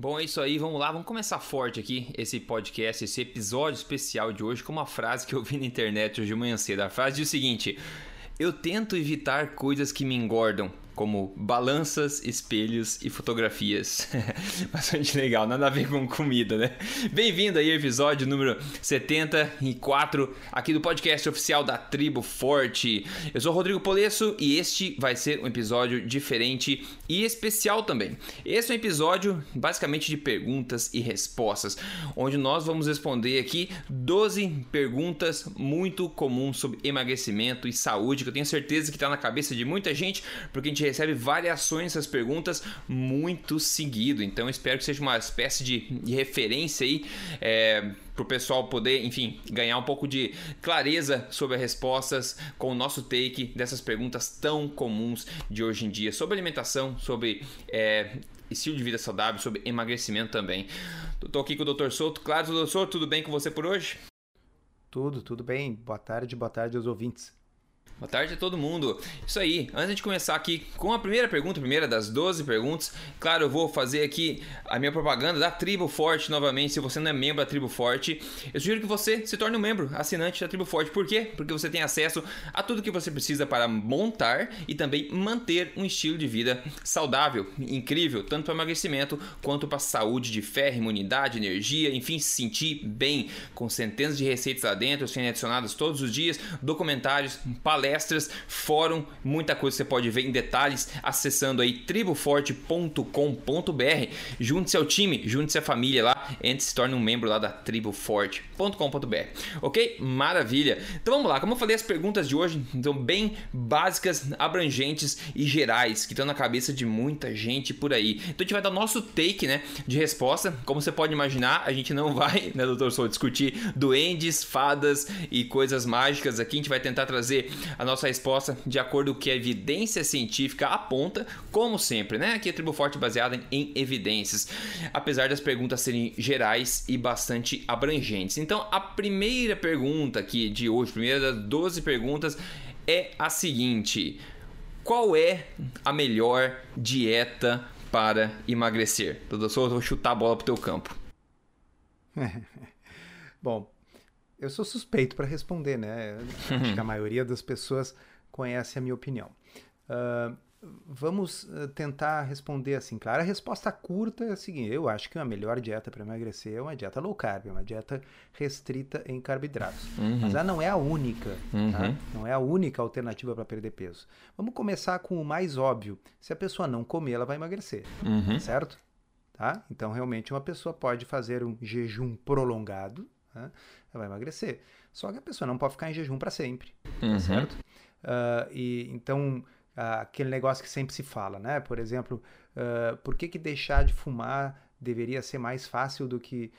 Bom, é isso aí, vamos lá, vamos começar forte aqui esse podcast, esse episódio especial de hoje com uma frase que eu vi na internet hoje de manhã cedo. A frase diz o seguinte: Eu tento evitar coisas que me engordam, como balanças, espelhos e fotografias. Bastante legal, nada a ver com comida, né? Bem-vindo aí ao episódio número 74 aqui do podcast oficial da Tribo Forte. Eu sou Rodrigo Polesso e este vai ser um episódio diferente e especial também. Esse é um episódio basicamente de perguntas e respostas, onde nós vamos responder aqui 12 perguntas muito comuns sobre emagrecimento e saúde, que eu tenho certeza que está na cabeça de muita gente, porque a gente recebe variações dessas perguntas muito seguido. Então espero que seja uma espécie de, referência aí. É, para o pessoal poder, enfim, ganhar um pouco de clareza sobre as respostas com o nosso take dessas perguntas tão comuns de hoje em dia sobre alimentação, sobre é, estilo de vida saudável, sobre emagrecimento também. Estou aqui com o Dr. Souto. Claro, doutor Souto, tudo bem com você por hoje? Tudo, tudo bem. Boa tarde, boa tarde aos ouvintes. Boa tarde a todo mundo. Isso aí, antes de começar aqui com a primeira pergunta, a primeira das 12 perguntas, claro, eu vou fazer aqui a minha propaganda da Tribo Forte novamente. Se você não é membro da Tribo Forte, eu sugiro que você se torne um membro, assinante da Tribo Forte. Por quê? Porque você tem acesso a tudo que você precisa para montar e também manter um estilo de vida saudável, incrível, tanto para emagrecimento quanto para saúde de ferro, imunidade, energia, enfim, se sentir bem, com centenas de receitas lá dentro, sendo adicionadas todos os dias, documentários, palestras palestras, fórum, muita coisa você pode ver em detalhes acessando aí triboforte.com.br. Junte-se ao time, junte-se à família lá, entre se torne um membro lá da triboforte.com.br. Ok? Maravilha. Então vamos lá, como eu falei, as perguntas de hoje são bem básicas, abrangentes e gerais, que estão na cabeça de muita gente por aí. Então a gente vai dar nosso take, né, de resposta. Como você pode imaginar, a gente não vai, né, doutor Sou, discutir duendes, fadas e coisas mágicas aqui. A gente vai tentar trazer a nossa resposta de acordo com o que a evidência científica aponta, como sempre, né? Aqui é Tribo Forte baseada em evidências, apesar das perguntas serem gerais e bastante abrangentes. Então, a primeira pergunta aqui de hoje, primeira das 12 perguntas, é a seguinte: Qual é a melhor dieta para emagrecer? Doutor Souza, vou chutar a bola pro teu campo. Bom, eu sou suspeito para responder, né? Acho que a maioria das pessoas conhece a minha opinião. Uh, vamos tentar responder assim, claro. A resposta curta é a seguinte: eu acho que a melhor dieta para emagrecer é uma dieta low carb, uma dieta restrita em carboidratos. Uhum. Mas ela não é a única, tá? uhum. tá? não é a única alternativa para perder peso. Vamos começar com o mais óbvio: se a pessoa não comer, ela vai emagrecer, uhum. certo? Tá? Então, realmente, uma pessoa pode fazer um jejum prolongado, né? ela vai emagrecer. Só que a pessoa não pode ficar em jejum para sempre, tá uhum. tá certo? Uh, e então uh, aquele negócio que sempre se fala, né? Por exemplo, uh, por que, que deixar de fumar deveria ser mais fácil do que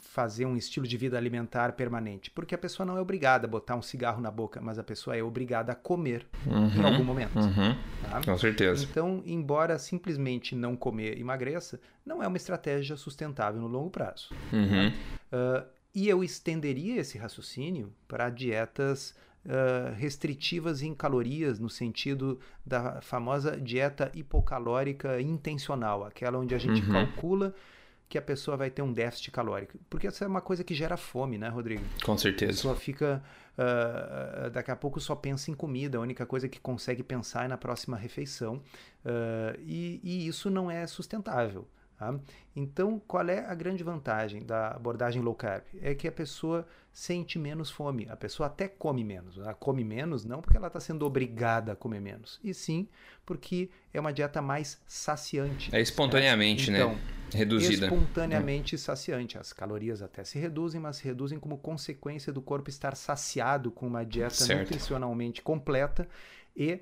fazer um estilo de vida alimentar permanente? Porque a pessoa não é obrigada a botar um cigarro na boca, mas a pessoa é obrigada a comer uhum. em algum momento. Uhum. Tá? Com certeza. Então, embora simplesmente não comer emagreça, não é uma estratégia sustentável no longo prazo. Uhum. Tá? E eu estenderia esse raciocínio para dietas uh, restritivas em calorias, no sentido da famosa dieta hipocalórica intencional, aquela onde a gente uhum. calcula que a pessoa vai ter um déficit calórico. Porque essa é uma coisa que gera fome, né, Rodrigo? Com certeza. A pessoa fica. Uh, daqui a pouco só pensa em comida, a única coisa que consegue pensar é na próxima refeição. Uh, e, e, isso não é sustentável. Tá? Então, qual é a grande vantagem da abordagem low carb? É que a pessoa sente menos fome, a pessoa até come menos. Ela come menos não porque ela está sendo obrigada a comer menos, e sim porque é uma dieta mais saciante. É espontaneamente, né? então, né? Reduzida. Espontaneamente saciante. As calorias até se reduzem, mas se reduzem como consequência do corpo estar saciado com uma dieta certo. nutricionalmente completa e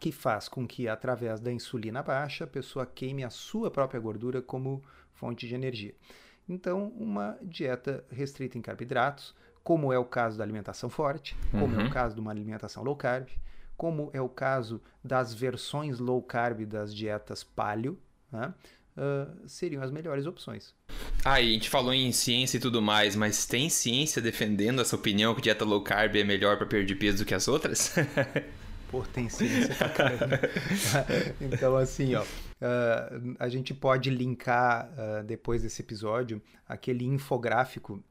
que faz com que, através da insulina baixa, a pessoa queime a sua própria gordura como fonte de energia. Então, uma dieta restrita em carboidratos, como é o caso da alimentação forte, como uhum. é o caso de uma alimentação low carb, como é o caso das versões low carb das dietas paleo, né? Uh, seriam as melhores opções. Ah, e a gente falou em ciência e tudo mais, mas tem ciência defendendo essa opinião que dieta low carb é melhor para perder peso do que as outras? Pô, tem ciência pra caramba. então, assim, ó, uh, a gente pode linkar uh, depois desse episódio aquele infográfico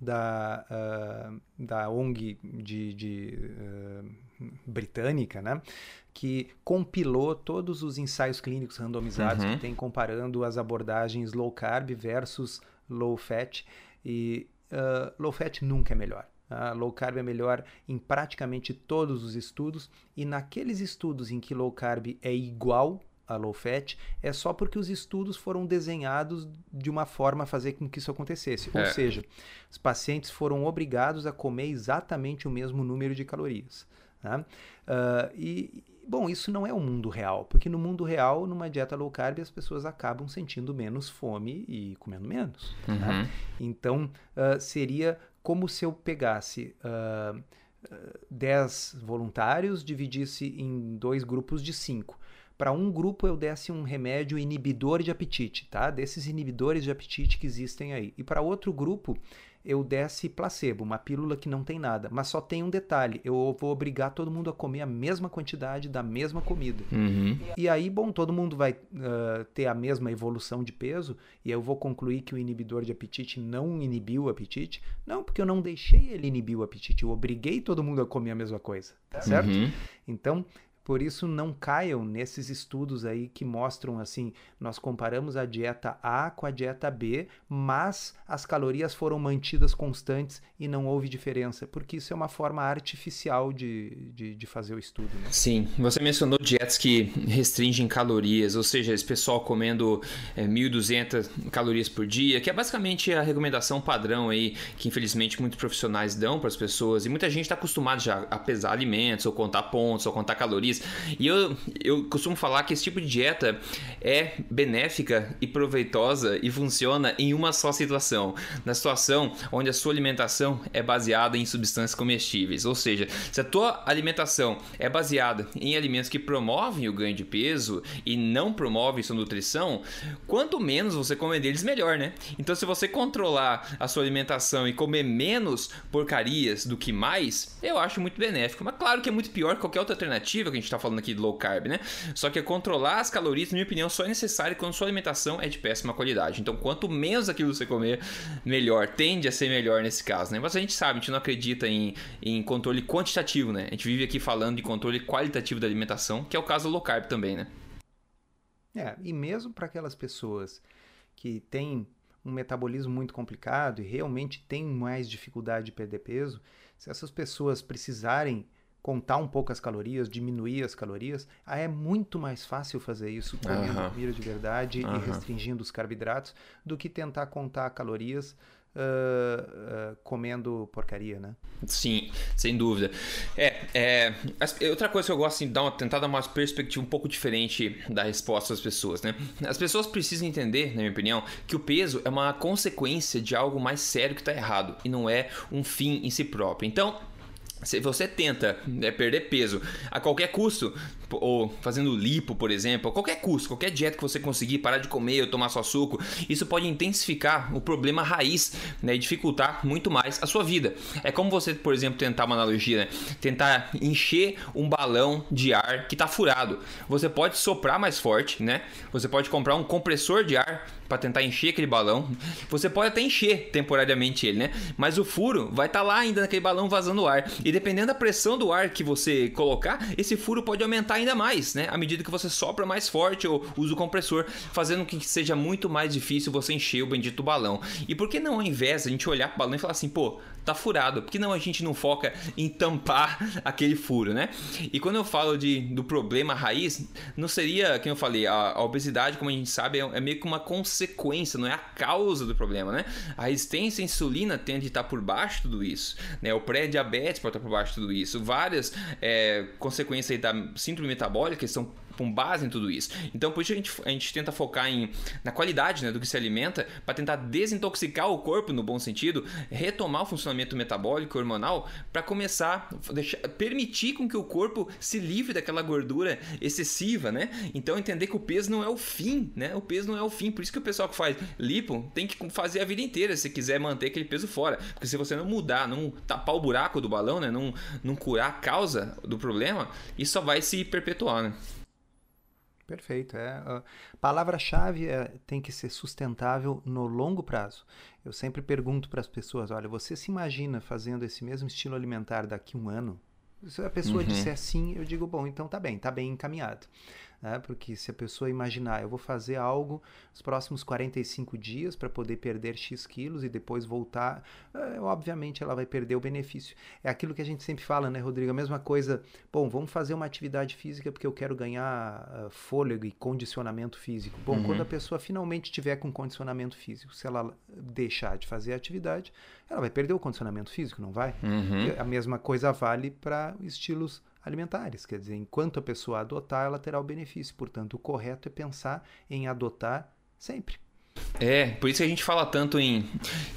da, uh, da ONG de, de britânica, né? Que compilou todos os ensaios clínicos randomizados uhum. que tem comparando as abordagens low carb versus low fat. E low fat nunca é melhor. Uh, low carb é melhor em praticamente todos os estudos, e naqueles estudos em que low carb é igual a low fat, é só porque os estudos foram desenhados de uma forma a fazer com que isso acontecesse. É. Ou seja, os pacientes foram obrigados a comer exatamente o mesmo número de calorias. Né? Uh, e, bom, isso não é o mundo real, porque no mundo real, numa dieta low carb, as pessoas acabam sentindo menos fome e comendo menos. Né? Uhum. Né? Então, uh, seria como se eu pegasse uh, uh, 10 voluntários, dividisse em dois grupos de 5. Para um grupo eu desse um remédio inibidor de apetite, tá? Desses inibidores de apetite que existem aí. E para outro grupo eu desse placebo, uma pílula que não tem nada. Mas só tem um detalhe: eu vou obrigar todo mundo a comer a mesma quantidade da mesma comida. Uhum. E aí, bom, todo mundo vai uh, ter a mesma evolução de peso, e eu vou concluir que o inibidor de apetite não inibiu o apetite. Não, porque eu não deixei ele inibir o apetite, eu obriguei todo mundo a comer a mesma coisa, certo? Uhum. Então, por isso, não caiam nesses estudos aí que mostram assim: nós comparamos a dieta A com a dieta B, mas as calorias foram mantidas constantes e não houve diferença, porque isso é uma forma artificial de, de, de fazer o estudo. Né? Sim, você mencionou dietas que restringem calorias, ou seja, esse pessoal comendo é, 1.200 calorias por dia, que é basicamente a recomendação padrão aí que infelizmente muitos profissionais dão para as pessoas e muita gente está acostumado já a pesar alimentos, ou contar pontos, ou contar calorias e eu, eu costumo falar que esse tipo de dieta é benéfica e proveitosa e funciona em uma só situação. Na situação onde a sua alimentação é baseada em substâncias comestíveis. Ou seja, se a tua alimentação é baseada em alimentos que promovem o ganho de peso e não promovem sua nutrição, quanto menos você comer deles, melhor, né? Então, se você controlar a sua alimentação e comer menos porcarias do que mais, eu acho muito benéfico. Mas claro que é muito pior que qualquer outra alternativa que gente está falando aqui de low carb, né? Só que controlar as calorias, na minha opinião, só é necessário quando sua alimentação é de péssima qualidade. Então, quanto menos aquilo você comer, melhor. Tende a ser melhor nesse caso, né? Mas a gente sabe, a gente não acredita em, em controle quantitativo, né? A gente vive aqui falando de controle qualitativo da alimentação, que é o caso do low carb também, né? É, e mesmo para aquelas pessoas que têm um metabolismo muito complicado e realmente têm mais dificuldade de perder peso, se essas pessoas precisarem contar um pouco as calorias, diminuir as calorias, é muito mais fácil fazer isso comendo uhum. comida de verdade uhum. e restringindo os carboidratos do que tentar contar calorias Uh, uh, comendo porcaria, né? Sim, sem dúvida. É, é, outra coisa que eu gosto de dar uma, tentar dar uma perspectiva um pouco diferente da resposta das pessoas, né? As pessoas precisam entender, na minha opinião, que o peso é uma consequência de algo mais sério que está errado e não é um fim em si próprio. Então, se você tenta né, perder peso a qualquer custo, ou fazendo lipo, por exemplo, qualquer custo, qualquer dieta que você conseguir parar de comer ou tomar só suco, isso pode intensificar o problema raiz né, e dificultar muito mais a sua vida. É como você, por exemplo, tentar uma analogia, né, tentar encher um balão de ar que está furado. Você pode soprar mais forte, né? Você pode comprar um compressor de ar para tentar encher aquele balão. Você pode até encher temporariamente ele, né? Mas o furo vai estar tá lá ainda naquele balão vazando ar. E dependendo da pressão do ar que você colocar, esse furo pode aumentar ainda mais, né? À medida que você sopra mais forte ou usa o compressor, fazendo com que seja muito mais difícil você encher o bendito balão. E por que não, ao invés a gente olhar para o balão e falar assim, pô, tá furado. Por que não a gente não foca em tampar aquele furo, né? E quando eu falo de, do problema raiz, não seria, como eu falei, a, a obesidade, como a gente sabe, é, é, meio que uma consequência, não é a causa do problema, né? A resistência à insulina tende a estar por baixo de tudo isso, né? O pré-diabetes pode estar por baixo de tudo isso. Várias é, consequências da síndrome metabólica são com base em tudo isso. Então, por isso a gente, a gente tenta focar em, na qualidade né, do que se alimenta, para tentar desintoxicar o corpo, no bom sentido, retomar o funcionamento metabólico hormonal, para começar deixar, permitir com que o corpo se livre daquela gordura excessiva, né? Então, entender que o peso não é o fim, né? O peso não é o fim. Por isso que o pessoal que faz lipo tem que fazer a vida inteira se quiser manter aquele peso fora. Porque se você não mudar, não tapar o buraco do balão, né? Não, não curar a causa do problema, isso só vai se perpetuar, né? Perfeito. É, a palavra-chave é, tem que ser sustentável no longo prazo. Eu sempre pergunto para as pessoas: olha, você se imagina fazendo esse mesmo estilo alimentar daqui a um ano? Se a pessoa uhum. disser sim, eu digo: bom, então tá bem, tá bem encaminhado né? Porque se a pessoa imaginar, eu vou fazer algo nos próximos 45 dias para poder perder X quilos e depois voltar, é, obviamente ela vai perder o benefício. É aquilo que a gente sempre fala, né, Rodrigo? A mesma coisa, bom, vamos fazer uma atividade física porque eu quero ganhar uh, fôlego e condicionamento físico. Bom, uhum. quando a pessoa finalmente tiver com condicionamento físico, se ela deixar de fazer a atividade, ela vai perder o condicionamento físico, não vai? Uhum. A mesma coisa vale para estilos alimentares. Quer dizer, enquanto a pessoa adotar, ela terá o benefício. Portanto, o correto é pensar em adotar sempre. É, por isso que a gente fala tanto em,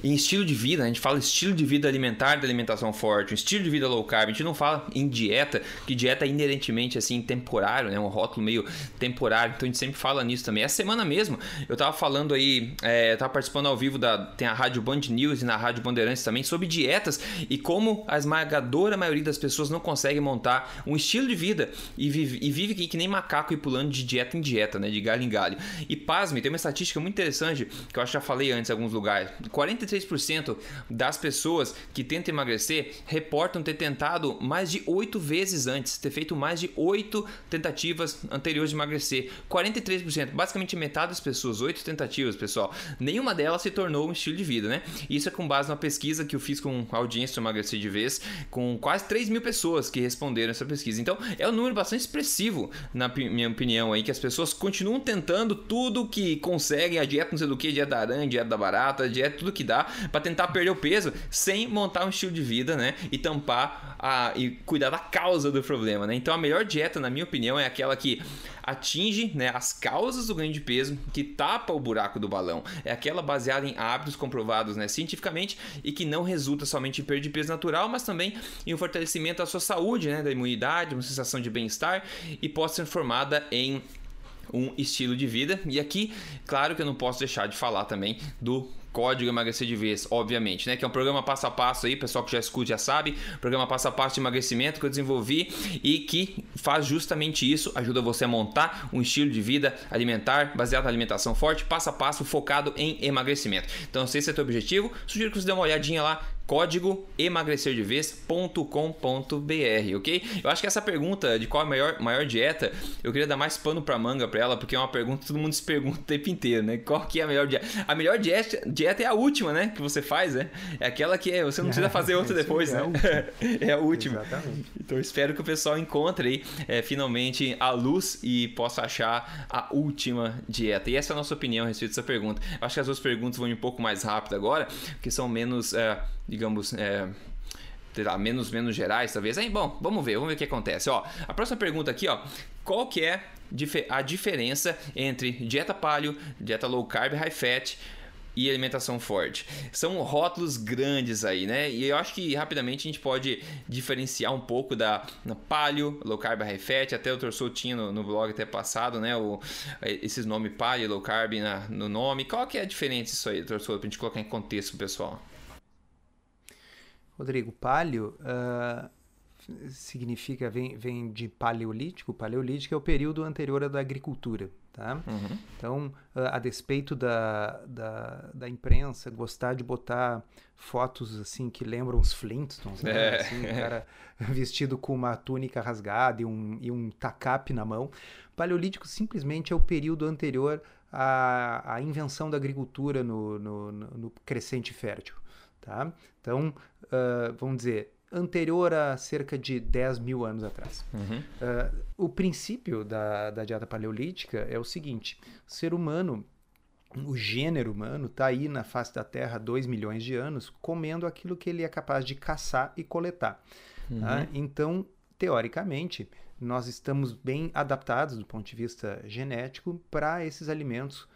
em, estilo de vida, a gente fala estilo de vida alimentar de alimentação forte, estilo de vida low carb, a gente não fala em dieta, que dieta é inerentemente assim temporário, né? Um rótulo meio temporário, então a gente sempre fala nisso também. Essa semana mesmo, eu tava falando aí, é, tava participando ao vivo da tem a Rádio Band News e na Rádio Bandeirantes também sobre dietas e como a esmagadora maioria das pessoas não consegue montar um estilo de vida e vive, e vive que, que nem macaco e pulando de dieta em dieta, né? De galho em galho. E pasme, tem uma estatística muito interessante que eu acho que já falei antes em alguns lugares, 43% das pessoas que tentam emagrecer reportam ter tentado mais de 8 vezes antes, ter feito mais de 8 tentativas anteriores de emagrecer. 43%, basicamente metade das pessoas, 8 tentativas, pessoal. Nenhuma delas se tornou um estilo de vida, né? Isso é com base numa pesquisa que eu fiz com a audiência do Emagrecer de Vez, com quase 3 mil pessoas que responderam essa pesquisa. Então, é um número bastante expressivo, na minha opinião, aí, que as pessoas continuam tentando tudo que conseguem, a dieta não sei do que, dieta da aranha, dieta da barata, dieta tudo que dá, para tentar perder o peso sem montar um estilo de vida, né? E tampar a, e cuidar da causa do problema, né? Então a melhor dieta, na minha opinião, é aquela que atinge né, as causas do ganho de peso, que tapa o buraco do balão. É aquela baseada em hábitos comprovados né, cientificamente e que não resulta somente em perda de peso natural, mas também em um fortalecimento da sua saúde, né, da imunidade, uma sensação de bem-estar e pode ser formada em um estilo de vida. E aqui, claro que eu não posso deixar de falar também do Código Emagrecer de Vez, obviamente, né? Que é um programa passo a passo aí, pessoal que já escuta já sabe, programa passo a passo de emagrecimento que eu desenvolvi e que faz justamente isso, ajuda você a montar um estilo de vida alimentar baseado na alimentação forte, passo a passo, focado em emagrecimento. Então, se esse é o teu objetivo, sugiro que você dê uma olhadinha lá código emagrecerdevez.com.br, ok? Eu acho que essa pergunta de qual a maior, maior dieta, eu queria dar mais pano pra manga pra ela, porque é uma pergunta que todo mundo se pergunta o tempo inteiro, né? Qual que é a melhor dieta? A melhor dieta é a última, né? Que você faz, né? É aquela que você não precisa fazer outra depois, é né? é a última. Exatamente. Então espero que o pessoal encontre aí, é, finalmente a luz e possa achar a última dieta. E essa é a nossa opinião a respeito dessa pergunta. Acho que as duas perguntas vão ir um pouco mais rápido agora, porque são menos... É, digamos, é, lá, menos, menos gerais, talvez. Aí, bom, vamos ver, vamos ver o que acontece. Ó, a próxima pergunta aqui, ó, qual que é a diferença entre dieta paleo, dieta low carb, high fat e alimentação forte. São rótulos grandes aí, né? E eu acho que rapidamente a gente pode diferenciar um pouco da paleo, low carb, high fat, até o Torçou tinha no, no, blog até passado, né? O, esses nomes paleo, low carb na, no nome. Qual que é a diferença isso aí, Torçou, pra gente colocar em contexto, pessoal? Rodrigo, palio uh, significa, vem, vem de paleolítico. Paleolítico é o período anterior à da agricultura. Tá? Uhum. Então, uh, a despeito da, da, da, imprensa gostar de botar fotos assim que lembram os Flintstones, né? É. Assim, um cara vestido com uma túnica rasgada e um, e um tacape na mão. Paleolítico simplesmente é o período anterior à, à invenção da agricultura no, no, no crescente fértil. Tá? Então, uh, vamos dizer, anterior a cerca de 10 mil anos atrás. Uhum. Uh, o princípio da, da dieta paleolítica é o seguinte: o ser humano, o gênero humano, está aí na face da Terra há 2 milhões de anos comendo aquilo que ele é capaz de caçar e coletar. Uhum. Tá? Então, teoricamente, nós estamos bem adaptados do ponto de vista genético para esses alimentos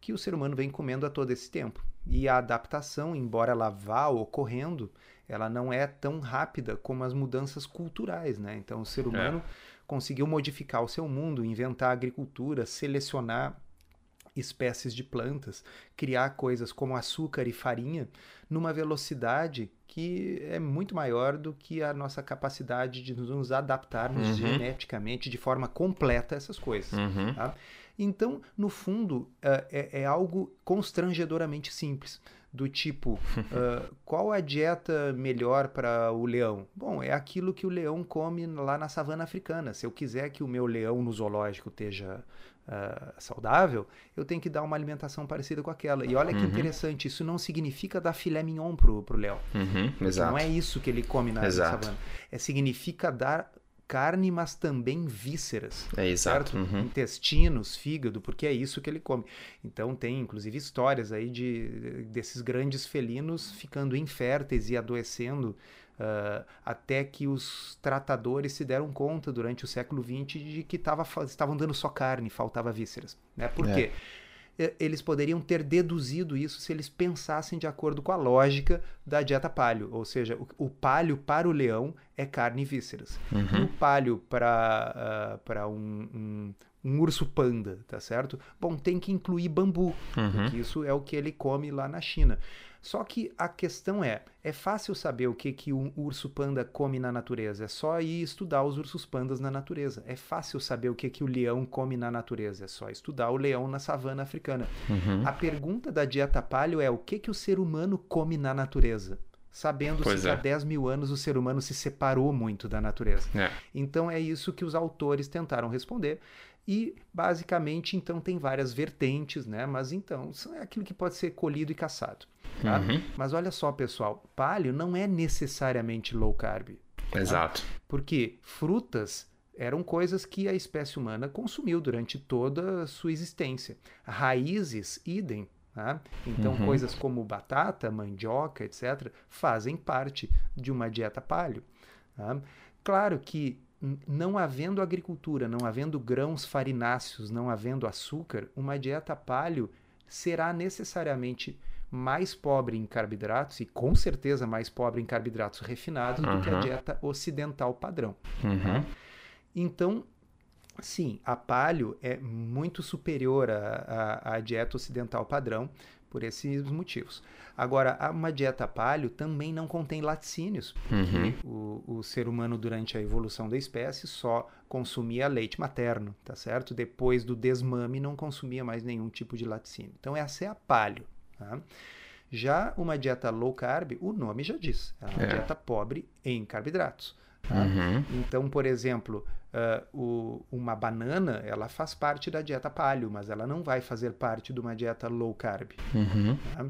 que o ser humano vem comendo há todo esse tempo. E a adaptação, embora ela vá ocorrendo, ela não é tão rápida como as mudanças culturais, né? Então o ser humano é. conseguiu modificar o seu mundo, inventar agricultura, selecionar espécies de plantas, criar coisas como açúcar e farinha numa velocidade que é muito maior do que a nossa capacidade de nos adaptarmos uhum. geneticamente de forma completa a essas coisas. Uhum. Tá? Então, no fundo, uh, é, é, algo constrangedoramente simples. Do tipo, uh, qual a dieta melhor para o leão? Bom, é aquilo que o leão come lá na savana africana. Se eu quiser que o meu leão no zoológico esteja uh, saudável, eu tenho que dar uma alimentação parecida com aquela. E olha que uhum. interessante, isso não significa dar filé mignon pro, pro leão. Uhum. Não é isso que ele come na exato. savana. É, significa dar carne, mas também vísceras. É exato. Uhum. Intestinos, fígado, porque é isso que ele come. Então tem inclusive histórias aí de desses grandes felinos ficando inférteis e adoecendo Uh, até que os tratadores se deram conta durante o século XX de que tava, estavam dando só carne, faltava vísceras. Né? Por é. quê? Eles poderiam ter deduzido isso se eles pensassem de acordo com a lógica da dieta palio, ou seja, o, o palio para o leão é carne e vísceras. Uhum. O palio para uh, um, um, um, urso panda, tá certo? Bom, tem que incluir bambu, uhum. porque isso é o que ele come lá na China. Só que a questão é, é fácil saber o que, que um urso panda come na natureza. É só ir estudar os ursos pandas na natureza. É fácil saber o que, que o leão come na natureza. É só estudar o leão na savana africana. Uhum. A pergunta da dieta paleo é o que, que o ser humano come na natureza? sabendo se é. há 10 mil anos o ser humano se separou muito da natureza. É. Então é isso que os autores tentaram responder. E basicamente, então, tem várias vertentes, né? Mas então, é aquilo que pode ser colhido e caçado. Tá? Uhum. Mas olha só, pessoal, paleo não é necessariamente low carb. Tá? Exato. Porque frutas eram coisas que a espécie humana consumiu durante toda a sua existência. Raízes, idem. Tá? Então, uhum. coisas como batata, mandioca, etc., fazem parte de uma dieta paleo. Tá? Claro que não havendo agricultura, não havendo grãos farináceos, não havendo açúcar, uma dieta paleo será necessariamente mais pobre em carboidratos e com certeza mais pobre em carboidratos refinados uhum. do que a dieta ocidental padrão. Uhum. Tá? Então, sim, a paleo é muito superior à, à dieta ocidental padrão por esses motivos. Agora, uma dieta paleo também não contém laticínios, porque uhum. o, o, ser humano, durante a evolução da espécie, só consumia leite materno, tá certo? Depois do desmame, não consumia mais nenhum tipo de laticínio. Então, essa é a paleo. Tá? Já uma dieta low carb, o nome já diz, é uma é. dieta pobre em carboidratos. Tá? Uhum. Então, por exemplo, uh, o, uma banana, ela faz parte da dieta paleo, mas ela não vai fazer parte de uma dieta low carb, uhum. tá?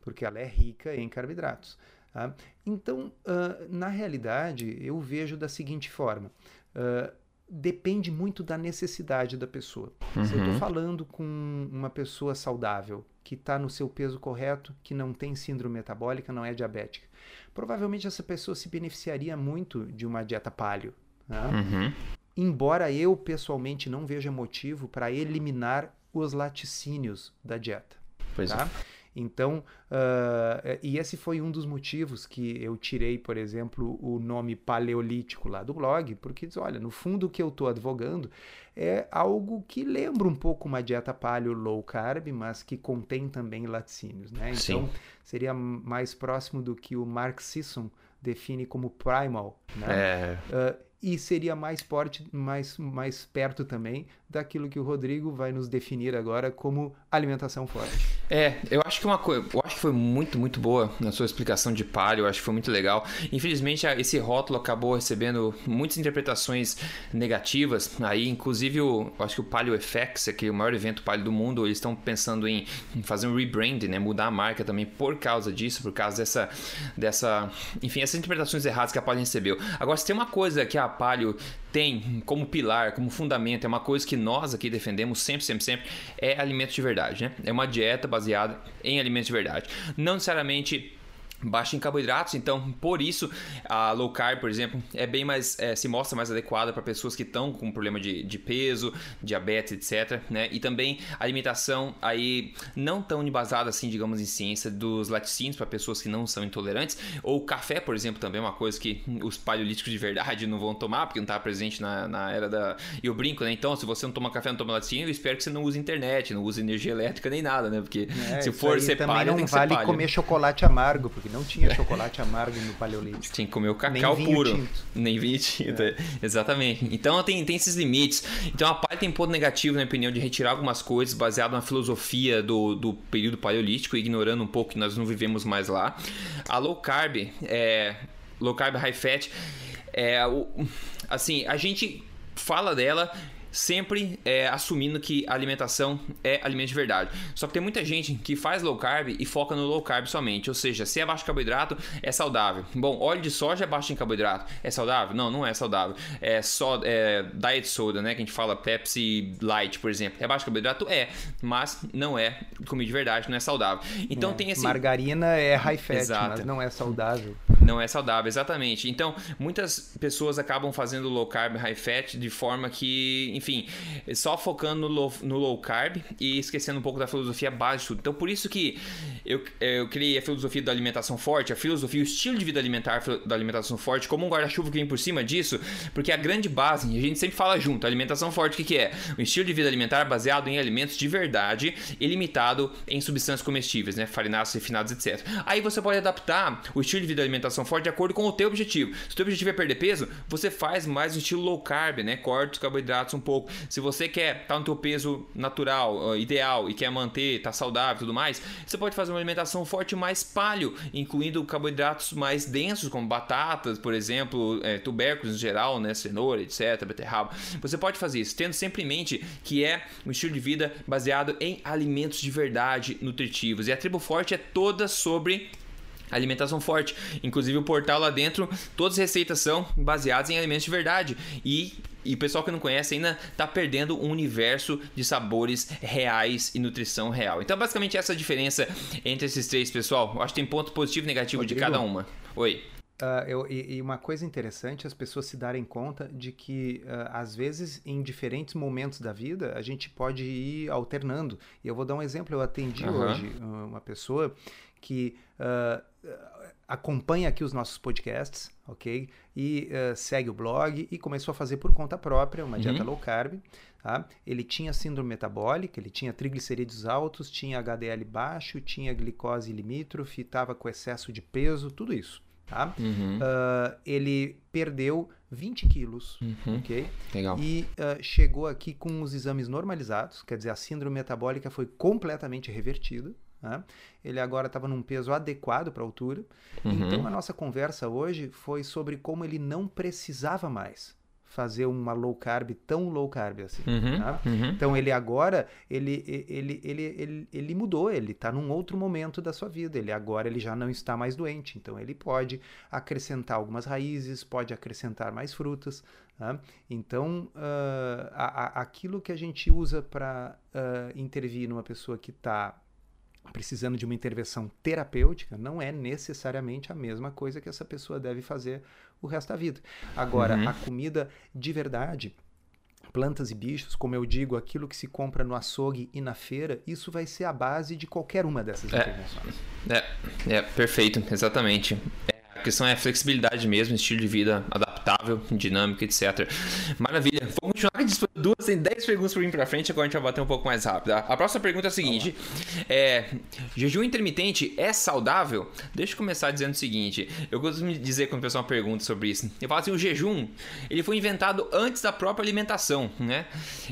porque ela é rica em carboidratos. Tá? Então, uh, na realidade, eu vejo da seguinte forma: uh, depende muito da necessidade da pessoa. Uhum. Se eu estou falando com uma pessoa saudável, que está no seu peso correto, que não tem síndrome metabólica, não é diabética, provavelmente essa pessoa se beneficiaria muito de uma dieta paleo. Né? Uhum. Embora eu pessoalmente não veja motivo para eliminar os laticínios da dieta. Pois tá? é. Então, uh, e esse foi um dos motivos que eu tirei, por exemplo, o nome paleolítico lá do blog, porque diz, olha, no fundo o que eu estou advogando é algo que lembra um pouco uma dieta paleo low carb, mas que contém também laticínios, né? Então, Sim. seria mais próximo do que o Mark Sisson define como primal, né? É. Uh, e seria mais, forte, mais, mais perto também daquilo que o Rodrigo vai nos definir agora como alimentação forte. É, eu acho que uma coisa, eu acho que foi muito, muito boa na sua explicação de palio, eu acho que foi muito legal. Infelizmente, esse rótulo acabou recebendo muitas interpretações negativas. Aí, inclusive, o, eu acho que o Palio FX, que é o maior evento palio do mundo, eles estão pensando em, em fazer um rebranding, né, mudar a marca também por causa disso, por causa dessa dessa, enfim, essas interpretações erradas que a Palio recebeu. Agora, se tem uma coisa que a Palio tem como pilar, como fundamento, é uma coisa que nós aqui defendemos sempre, sempre, sempre, é alimento de verdade, né? É uma dieta baseada em alimentos de verdade. Não necessariamente baixa em carboidratos, então por isso a low carb, por exemplo, é bem mais é, se mostra mais adequada para pessoas que estão com problema de, de peso, diabetes, etc, né? E também alimentação aí não tão embasada assim, digamos em ciência dos laticínios para pessoas que não são intolerantes, ou café, por exemplo, também é uma coisa que os paleolíticos de verdade não vão tomar porque não está presente na, na era da e eu brinco, né? Então, se você não toma café, não toma laticínio, eu espero que você não use internet, não use energia elétrica nem nada, né? Porque é, se for ser palha, não tem que vale palha. comer chocolate amargo, porque não tinha chocolate amargo no paleolítico. Tinha que comer o cacau Nem puro. tinto. Nem vinho tinto. é. Exatamente. Então tem, tem esses limites. Então a palha tem ponto negativo, na minha opinião, de retirar algumas coisas baseado na filosofia do, do período paleolítico, ignorando um pouco que nós não vivemos mais lá. A low carb, é, low carb high fat, é, o, assim, a gente fala dela sempre é, assumindo que a alimentação é alimento de verdade. Só que tem muita gente que faz low carb e foca no low carb somente, ou seja, se é baixo carboidrato, é saudável. Bom, óleo de soja é baixo em carboidrato, é saudável? Não, não é saudável. É só é, diet soda, né, que a gente fala Pepsi Light, por exemplo. É baixo carboidrato? É, mas não é comida de verdade, não é saudável. Então É, tem esse Margarina é high fat, Exato. mas não é saudável. não é saudável, exatamente. Então, muitas pessoas acabam fazendo low carb, high fat de forma que, enfim, só focando no low, no low carb e esquecendo um pouco da filosofia base de tudo. Então, por isso que eu, eu criei a filosofia da alimentação forte, a filosofia, o estilo de vida alimentar da alimentação forte, como um guarda-chuva que vem por cima disso, porque a grande base, a gente sempre fala junto, alimentação forte, o que, que é? O estilo de vida alimentar baseado em alimentos de verdade e limitado em substâncias comestíveis, né? Farináceos, refinados, etc. Aí você pode adaptar o estilo de vida de alimentação forte de acordo com o teu objetivo. Se o teu objetivo é perder peso, você faz mais um estilo low carb, né? Corta os carboidratos um pouco. Se você quer estar no teu peso natural, uh, ideal e quer manter, tá saudável e tudo mais, você pode fazer uma alimentação forte mais paleo, incluindo carboidratos mais densos, como batatas, por exemplo, é, tubérculos em geral, né? Cenoura, etc, beterraba. Você pode fazer isso, tendo sempre em mente que é um estilo de vida baseado em alimentos de verdade nutritivos. E a tribo forte é toda sobre alimentação forte. Inclusive o portal lá dentro, todas as receitas são baseadas em alimentos de verdade. E e o pessoal que não conhece ainda tá perdendo um universo de sabores reais e nutrição real. Então, basicamente, essa é a diferença entre esses três, pessoal. Eu acho que tem ponto positivo e negativo de Rodrigo? cada uma. Oi. Ah, eu- e, e uma coisa interessante, as pessoas se darem conta de que, ah, às vezes, em diferentes momentos da vida, a gente pode ir alternando. E eu vou dar um exemplo. Eu atendi Aham. hoje ah, uma pessoa que ah, acompanha aqui os nossos podcasts, ok? E ah, segue o blog e começou a fazer por conta própria uma dieta Uhum. low carb. Tá? Ele tinha síndrome metabólica, ele tinha triglicerídeos altos, tinha HDL baixo, tinha glicose limítrofe, estava com excesso de peso, tudo isso. Tá? Uhum. Ah, ele perdeu 20 quilos, Uhum. ok? Legal. E ah, chegou aqui com os exames normalizados, quer dizer, a síndrome metabólica foi completamente revertida. Né? Ele agora estava num peso adequado para a altura. Uhum. Então a nossa conversa hoje foi sobre como ele não precisava mais fazer uma low carb tão low carb assim. Uhum. tá? Uhum. Então ele agora ele ele, ele, ele, ele mudou, ele está num outro momento da sua vida. Ele agora ele já não está mais doente, então ele pode acrescentar algumas raízes, pode acrescentar mais frutas. tá? Então ah, a- a- aquilo que a gente usa para intervir numa pessoa que está precisando de uma intervenção terapêutica não é necessariamente a mesma coisa que essa pessoa deve fazer o resto da vida. Agora, Uhum. a comida de verdade, plantas e bichos, como eu digo, aquilo que se compra no açougue e na feira, isso vai ser a base de qualquer uma dessas É. intervenções. É, é, perfeito, exatamente. É, a questão é a flexibilidade mesmo, estilo de vida adaptável, dinâmico, etc. Maravilha. Vamos continuar as duas, tem 10 perguntas por mim pra frente, agora a gente vai bater um pouco mais rápido. tá? A próxima pergunta é a seguinte: é, jejum intermitente é saudável? Deixa eu começar dizendo o seguinte: eu costumo dizer quando o pessoal pergunta sobre isso, eu falo assim: o jejum ele foi inventado antes da própria alimentação, né?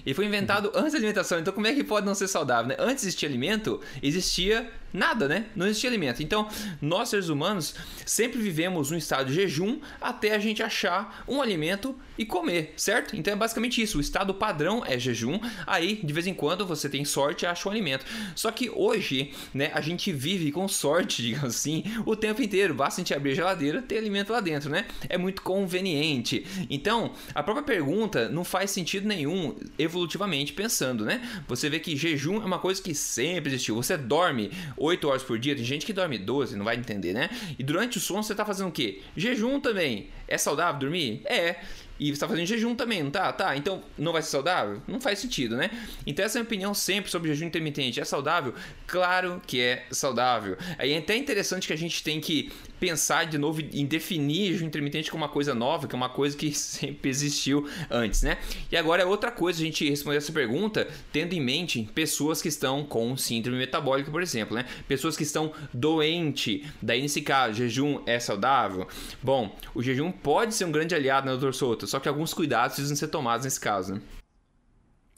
Ele foi inventado antes da alimentação, então como é que pode não ser saudável, né? Antes existia alimento, existia nada, né? Não existia alimento. Então, nós seres humanos sempre vivemos um estado de jejum até a gente achar um alimento e comer, certo? Então é basicamente isso. O estado padrão é jejum. Aí, de vez em quando, você tem sorte e acha um alimento. Só que hoje, né, a gente vive com sorte, digamos assim, o tempo inteiro. Basta a gente abrir a geladeira, ter alimento lá dentro, né? É muito conveniente. Então, a própria pergunta não faz sentido nenhum evolutivamente pensando, né? Você vê que jejum é uma coisa que sempre existiu. Você dorme 8 horas por dia, tem gente que dorme 12, não vai entender, né? E durante o sono você tá fazendo o quê? Jejum também. É saudável dormir? É. E você está fazendo jejum também, não tá? Tá, então não vai ser saudável? Não faz sentido, né? Então essa é a minha opinião sempre sobre jejum intermitente. É saudável? Claro que é saudável. Aí é até interessante que a gente tem que pensar de novo em definir jejum intermitente como uma coisa nova, que é uma coisa que sempre existiu antes, né? E agora é outra coisa a gente responder essa pergunta tendo em mente pessoas que estão com síndrome metabólica, por exemplo, né? Pessoas que estão doentes. Daí nesse caso, jejum é saudável? Bom, o jejum pode ser um grande aliado, né, doutor Souto? Só que alguns cuidados precisam ser tomados nesse caso, né?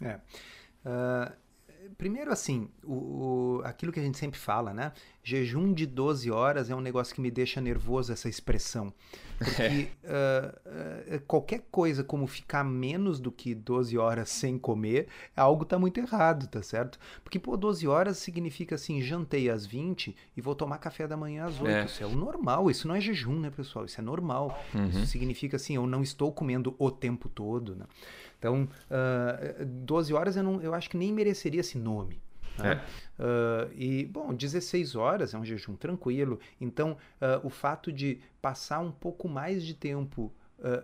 É. Uh, primeiro, assim, o, o, aquilo que a gente sempre fala, né? Jejum de 12 horas é um negócio que me deixa nervoso, essa expressão. Porque uh, uh, qualquer coisa como ficar menos do que 12 horas sem comer, algo tá muito errado, tá certo? Porque, pô, 12 horas significa assim, jantei às 20 e vou tomar café da manhã às 8. É. Isso é o normal, isso não é jejum, né, pessoal? Isso é normal. Uhum. Isso significa assim, eu não estou comendo o tempo todo, né? Então, uh, 12 horas eu, não, eu acho que nem mereceria esse nome. Né? É. Uh, e, bom, 16 horas é um jejum tranquilo. Então, uh, o fato de passar um pouco mais de tempo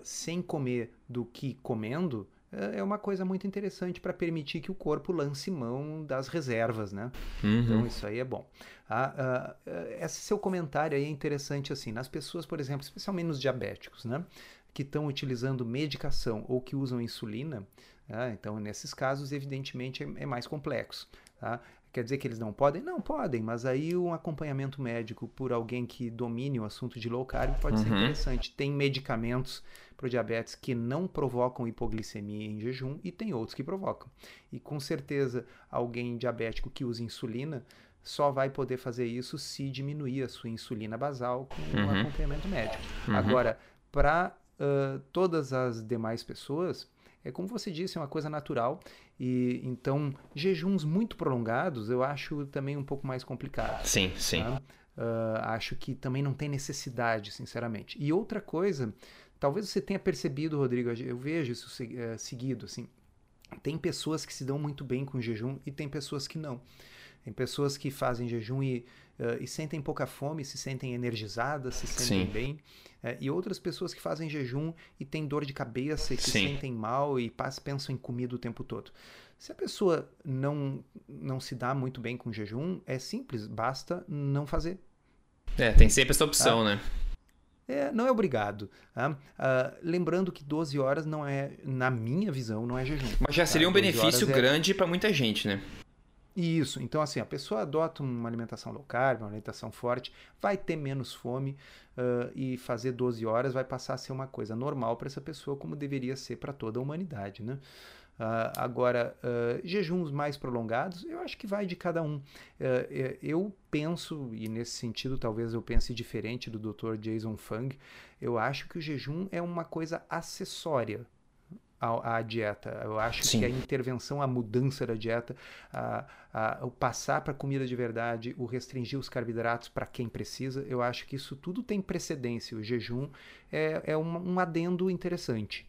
sem comer do que comendo é uma coisa muito interessante para permitir que o corpo lance mão das reservas, né? Uhum. Então isso aí é bom. Ah, esse seu comentário aí é interessante assim, nas pessoas, por exemplo, especialmente nos diabéticos, né? Que estão utilizando medicação ou que usam insulina, tá? então nesses casos, evidentemente, é, é mais complexo. Tá? Quer dizer que eles não podem? Não podem, mas aí um acompanhamento médico por alguém que domine o assunto de low carb pode uhum. ser interessante. Tem medicamentos para o diabetes que não provocam hipoglicemia em jejum e tem outros que provocam. E com certeza alguém diabético que usa insulina só vai poder fazer isso se diminuir a sua insulina basal com uhum. um acompanhamento médico. Uhum. Agora, para uh, todas as demais pessoas, é como você disse, é uma coisa natural. E então, jejuns muito prolongados eu acho também um pouco mais complicado. Sim, sim. Tá? Uh, acho que também não tem necessidade, sinceramente. E outra coisa, talvez você tenha percebido, Rodrigo, eu vejo isso uh, seguido, assim. Tem pessoas que se dão muito bem com jejum e tem pessoas que não. Tem pessoas que fazem jejum e, uh, e sentem pouca fome, se sentem energizadas, se sentem Sim. bem. Uh, e outras pessoas que fazem jejum e têm dor de cabeça e se Sim. sentem mal e pensam em comida o tempo todo. Se a pessoa não, não se dá muito bem com jejum, é simples, basta não fazer. É, tem sempre essa opção, tá? né? É, não é obrigado. Tá? Uh, lembrando que 12 horas não é, na minha visão, não é jejum. Mas já seria tá? um benefício é grande é... para muita gente, né? Isso. Então, assim, a pessoa adota uma alimentação low carb, uma alimentação forte, vai ter menos fome uh, e fazer 12 horas vai passar a ser uma coisa normal para essa pessoa, como deveria ser para toda a humanidade, né? Uh, agora, uh, jejuns mais prolongados, eu acho que vai de cada um. Uh, eu penso, e nesse sentido talvez eu pense diferente do Dr. Jason Fung, eu acho que o jejum é uma coisa acessória à, à dieta. Eu acho Sim. que a intervenção, a mudança da dieta, a, a, o passar para comida de verdade, o restringir os carboidratos para quem precisa, eu acho que isso tudo tem precedência. O jejum é, é um, um adendo interessante.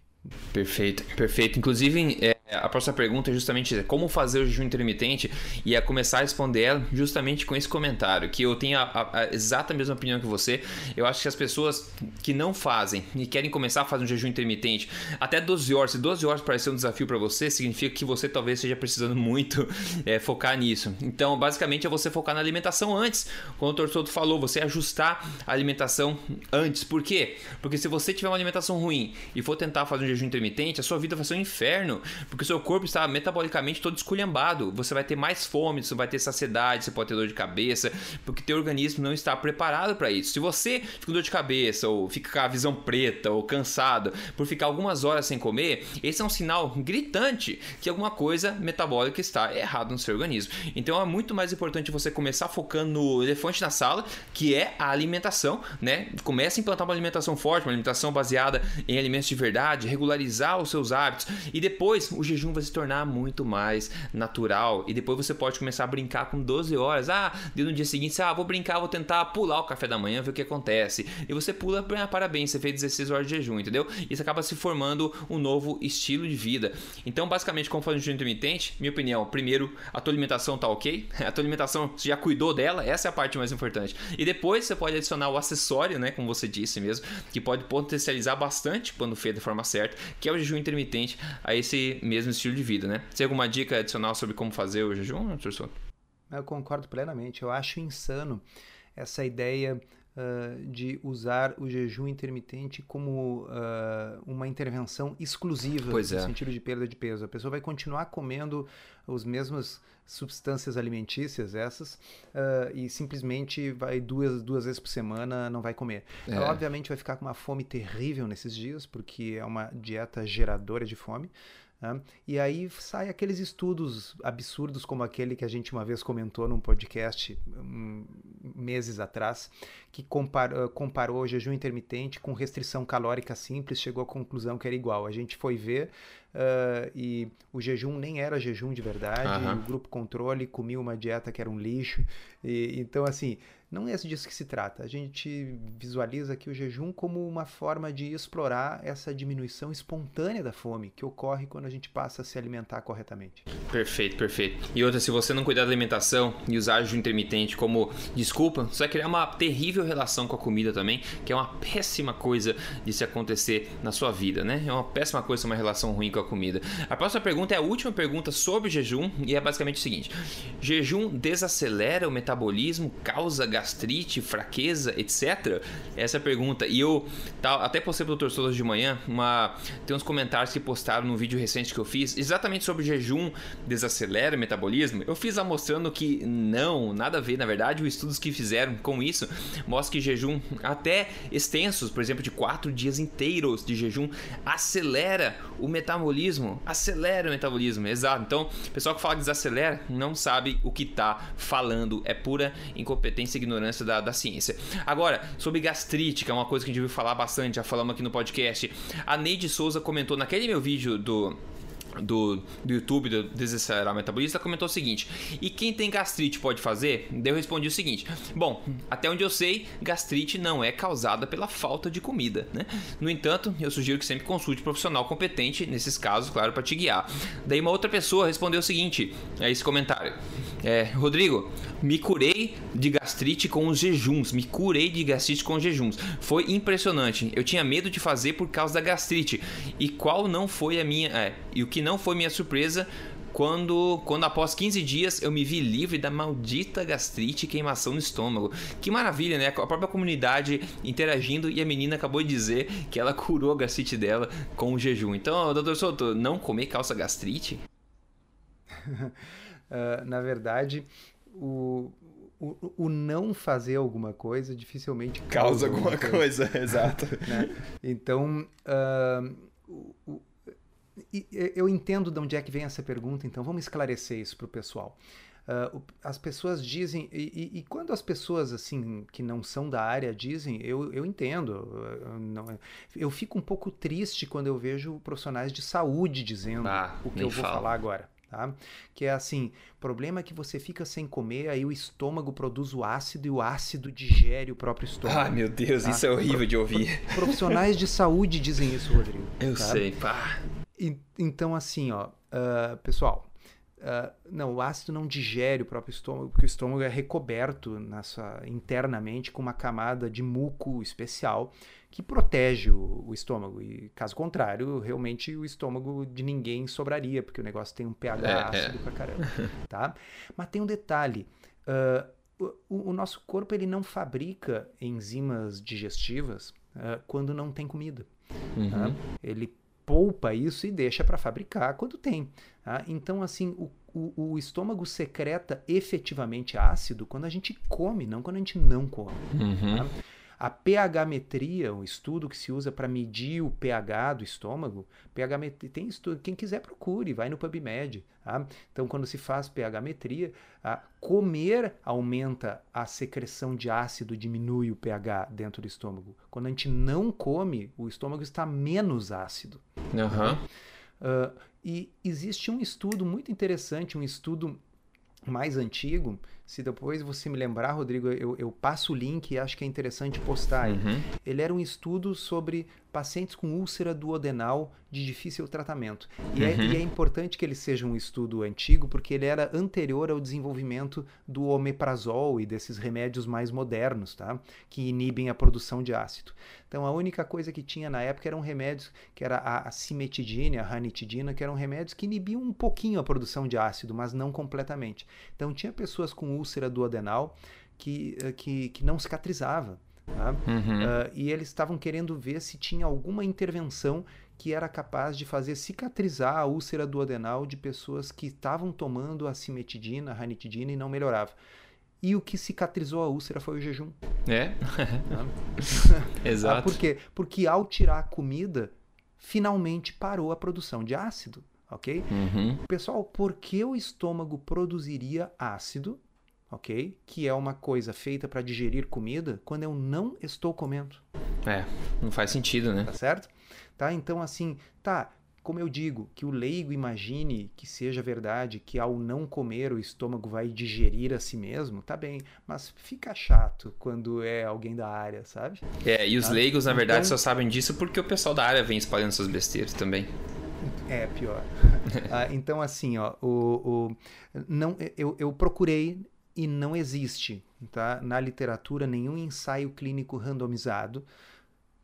Perfeito, perfeito. Inclusive, é, a próxima pergunta é justamente como fazer o jejum intermitente e a começar a responder ela justamente com esse comentário, que eu tenho a, a, a, exata mesma opinião que você. Eu acho que as pessoas que não fazem e querem começar a fazer um jejum intermitente até 12 horas, se 12 horas parecer um desafio para você, significa que você talvez esteja precisando muito é, focar nisso. Então, basicamente, é você focar na alimentação antes. Como o Souto falou, você ajustar a alimentação antes. Por quê? Porque se você tiver uma alimentação ruim e for tentar fazer um jejum intermitente, a sua vida vai ser um inferno, porque o seu corpo está metabolicamente todo esculhambado. Você vai ter mais fome, você vai ter saciedade, você pode ter dor de cabeça, porque teu organismo não está preparado para isso. Se você fica com dor de cabeça, ou fica com a visão preta, ou cansado por ficar algumas horas sem comer, esse é um sinal gritante que alguma coisa metabólica está errado no seu organismo. Então é muito mais importante você começar focando no elefante na sala, que é a alimentação, né? Comece a implantar uma alimentação forte, uma alimentação baseada em alimentos de verdade, regularizar os seus hábitos e depois o jejum vai se tornar muito mais natural e depois você pode começar a brincar com 12 horas. Ah, e no dia seguinte, ah, vou brincar, vou tentar pular o café da manhã, ver o que acontece. E você pula, ah, parabéns, você fez 16 horas de jejum, entendeu? Isso acaba se formando um novo estilo de vida. Então, basicamente, como faz um jejum intermitente, minha opinião, primeiro, a tua alimentação tá ok, a tua alimentação, você já cuidou dela, essa é a parte mais importante. E depois você pode adicionar o acessório, né, como você disse mesmo, que pode potencializar bastante quando feito de forma certa, que é o jejum intermitente a esse mesmo estilo de vida, né? Tem alguma dica adicional sobre como fazer o jejum, professor? Eu concordo plenamente. Eu acho insano essa ideia uh, de usar o jejum intermitente como uh, uma intervenção exclusiva pois no é. sentido de perda de peso. A pessoa vai continuar comendo as mesmas substâncias alimentícias essas uh, e simplesmente vai duas, duas vezes por semana não vai comer. É. Ela obviamente vai ficar com uma fome terrível nesses dias porque é uma dieta geradora de fome. Né? E aí sai aqueles estudos absurdos como aquele que a gente uma vez comentou num podcast um, meses atrás, que comparou, comparou o jejum intermitente com restrição calórica simples, chegou à conclusão que era igual. A gente foi ver uh, e o jejum nem era jejum de verdade, uhum. o grupo controle comia uma dieta que era um lixo. E, então, assim, não é disso que se trata. A gente visualiza aqui o jejum como uma forma de explorar essa diminuição espontânea da fome que ocorre quando a gente passa a se alimentar corretamente. Perfeito, perfeito. E outra, se você não cuidar da alimentação e usar jejum intermitente como desculpa, você vai criar uma terrível relação com a comida também, que é uma péssima coisa de se acontecer na sua vida, né? É uma péssima coisa uma relação ruim com a comida. A próxima pergunta é a última pergunta sobre jejum e é basicamente o seguinte: jejum desacelera o metabolismo, causa gastrite, fraqueza, etc? Essa é a pergunta. E eu tá, até postei pro Dr. Souza de manhã, uma, tem uns comentários que postaram no vídeo recente que eu fiz, exatamente sobre jejum desacelera o metabolismo. Eu fiz lá mostrando que não, nada a ver. Na verdade, os estudos que fizeram com isso mostram que jejum até extensos, por exemplo, de quatro dias inteiros de jejum, acelera o metabolismo. Acelera o metabolismo, exato. Então, o pessoal que fala desacelera não sabe o que está falando. É pura incompetência e ignorância da, da ciência. Agora, sobre gastrite, que é uma coisa que a gente ouviu falar bastante, já falamos aqui no podcast. A Neide Souza comentou naquele meu vídeo do do, do YouTube, do Desacelerar Metabolista, comentou o seguinte: E quem tem gastrite pode fazer? Eu respondi o seguinte: Bom, até onde eu sei, gastrite não é causada pela falta de comida, né? No entanto, eu sugiro que sempre consulte um profissional competente, nesses casos, claro, para te guiar. Daí uma outra pessoa respondeu o seguinte: a esse comentário. É, Rodrigo, me curei de gastrite com os jejuns. Me curei de gastrite com jejuns. Foi impressionante. Eu tinha medo de fazer por causa da gastrite. E qual não foi a minha. É, e o que não foi minha surpresa quando, quando após 15 dias eu me vi livre da maldita gastrite e queimação no estômago. Que maravilha, né? A própria comunidade interagindo e a menina acabou de dizer que ela curou a gastrite dela com o jejum. Então, doutor Souto, não comer calça gastrite? uh, na verdade, o, o, o, não fazer alguma coisa dificilmente causa, causa alguma coisa, coisa exato. Né? Então, uh, o, eu entendo de onde é que vem essa pergunta, então vamos esclarecer isso para o pessoal. Uh, as pessoas dizem, e, e, e, quando as pessoas assim que não são da área dizem, eu, eu entendo. Eu, não, eu fico um pouco triste quando eu vejo profissionais de saúde dizendo ah, o que eu vou fala. falar agora. Tá? Que é assim, problema é que você fica sem comer, aí o estômago produz o ácido e o ácido digere o próprio estômago. Ai, meu Deus, tá? isso é horrível de ouvir. Profissionais de saúde dizem isso, Rodrigo. Eu tá? sei, pá. E, então, assim, ó, uh, pessoal, Uh, não, o ácido não digere o próprio estômago, porque o estômago é recoberto nessa, internamente com uma camada de muco especial que protege o, o, estômago. E caso contrário, realmente o estômago de ninguém sobraria, porque o negócio tem um pH é, é. ácido é. pra caramba. Tá? Mas tem um detalhe. Uh, o, o, nosso corpo ele não fabrica enzimas digestivas uh, quando não tem comida. Uhum. Tá? Ele poupa isso e deixa para fabricar quando tem. Tá? Então, assim, o, o, o, estômago secreta efetivamente ácido quando a gente come, não quando a gente não come. Uhum. Tá? A pH-metria, um estudo que se usa para medir o pH do estômago, pH tem estudo, quem quiser procure, vai no PubMed. Tá? Então, quando se faz pH-metria, comer aumenta a secreção de ácido, diminui o pH dentro do estômago. Quando a gente não come, o estômago está menos ácido. Uhum. Uh, E existe um estudo muito interessante, um estudo mais antigo, se depois você me lembrar, Rodrigo, eu, eu passo o link e acho que é interessante postar. Uhum. Ele era um estudo sobre pacientes com úlcera duodenal de difícil tratamento. E, uhum. é, e, é, importante que ele seja um estudo antigo, porque ele era anterior ao desenvolvimento do omeprazol e desses remédios mais modernos, tá? Que inibem a produção de ácido. Então, a única coisa que tinha na época eram remédios, que era a, cimetidina, a ranitidina, que eram remédios que inibiam um pouquinho a produção de ácido, mas não completamente. Então, tinha pessoas com úlcera duodenal que, eh, que, que não cicatrizava. Tá? Uhum. Uh, e eles estavam querendo ver se tinha alguma intervenção que era capaz de fazer cicatrizar a úlcera duodenal de pessoas que estavam tomando a cimetidina, a ranitidina e não melhorava. E o que cicatrizou a úlcera foi o jejum. É? Exato. Ah, por quê? Porque ao tirar a comida, finalmente parou a produção de ácido, ok? Uhum. Pessoal, por que o estômago produziria ácido ok? Que é uma coisa feita para digerir comida quando eu não estou comendo. É, não faz sentido, né? Tá certo? Tá, então assim, tá, como eu digo, que o leigo imagine que seja verdade que ao não comer o estômago vai digerir a si mesmo, tá bem, mas fica chato quando é alguém da área, sabe? É, e os tá? leigos, na verdade, então... só sabem disso porque o pessoal da área vem espalhando essas besteiras também. É, pior. ah, então, assim, ó, o, o, não, eu, eu procurei e não existe tá, na literatura nenhum ensaio clínico randomizado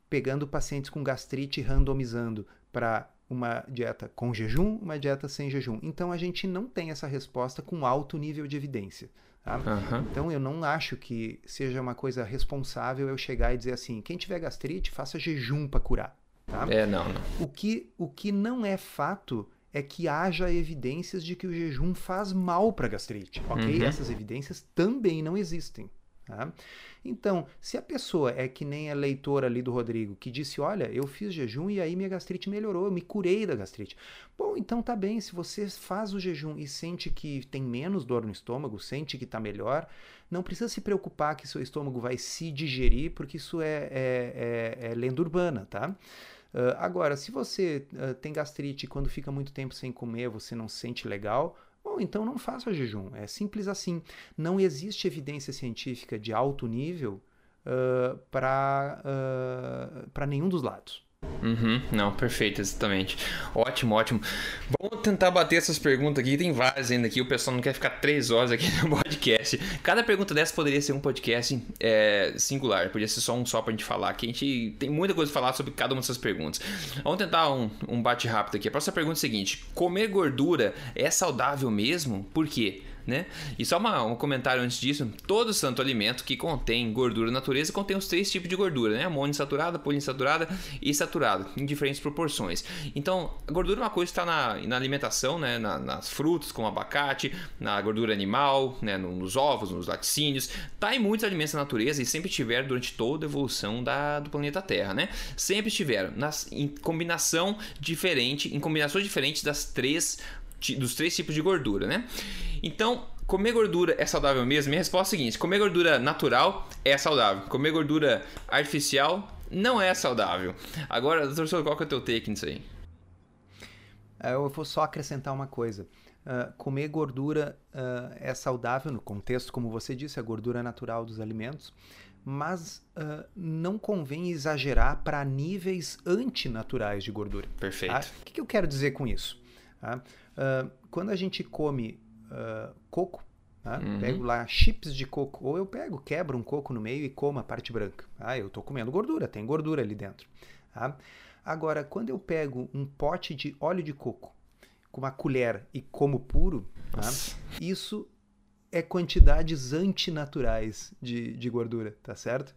pegando pacientes com gastrite randomizando para uma dieta com jejum, uma dieta sem jejum. Então a gente não tem essa resposta com alto nível de evidência. Tá? Uhum. Então eu não acho que seja uma coisa responsável eu chegar e dizer assim: quem tiver gastrite, faça jejum para curar. Tá? É, não, não. O que, o que não é fato é que haja evidências de que o jejum faz mal para a gastrite, ok? Uhum. Essas evidências também não existem. Tá? Então, se a pessoa é que nem a leitora ali do Rodrigo, que disse: Olha, eu fiz jejum e aí minha gastrite melhorou, eu me curei da gastrite. Bom, então tá bem, se você faz o jejum e sente que tem menos dor no estômago, sente que está melhor, não precisa se preocupar que seu estômago vai se digerir, porque isso é, é, é, é lenda urbana, tá? Uh, agora, se você uh, tem gastrite e quando fica muito tempo sem comer você não se sente legal, bom, então não faça jejum. É simples assim. Não existe evidência científica de alto nível uh, para nenhum dos lados. Uhum, não, perfeito, exatamente. Ótimo, ótimo. Vamos tentar bater essas perguntas aqui. Tem várias ainda aqui. O pessoal não quer ficar três horas aqui no podcast. Cada pergunta dessa poderia ser um podcast é, singular. Podia ser só um só pra gente falar. Que a gente tem muita coisa a falar sobre cada uma dessas perguntas. Vamos tentar um, um bate rápido aqui. A próxima pergunta é a seguinte: Comer gordura é saudável mesmo? Por quê? Né? E só uma, um comentário antes disso: todo santo alimento que contém gordura natureza contém os três tipos de gordura, né? Monoinsaturada, poliinsaturada e saturada, em diferentes proporções. Então, a gordura é uma coisa que está na, na alimentação, né? Na, nas frutas, como abacate, na gordura animal, né? nos ovos, nos laticínios, tá em muitos alimentos da natureza e sempre tiveram durante toda a evolução da, do planeta Terra, né? Sempre estiveram nas, em combinação diferente, em combinações diferentes das três dos três tipos de gordura, né? Então, comer gordura é saudável mesmo? Minha resposta é a seguinte: comer gordura natural é saudável, comer gordura artificial não é saudável. Agora, doutor qual que é o teu take nisso aí? É, eu vou só acrescentar uma coisa. Uh, comer gordura uh, é saudável no contexto, como você disse, a gordura natural dos alimentos, mas uh, não convém exagerar para níveis antinaturais de gordura. Perfeito. Tá? O que, que, eu quero dizer com isso? Tá? Uh, quando a gente come uh, coco, tá? uhum. pego lá chips de coco, ou eu pego, quebro um coco no meio e como a parte branca. Ah, eu estou comendo gordura, tem gordura ali dentro. Tá? Agora, quando eu pego um pote de óleo de coco com uma colher e como puro, tá? isso é quantidades antinaturais de, de gordura, tá certo?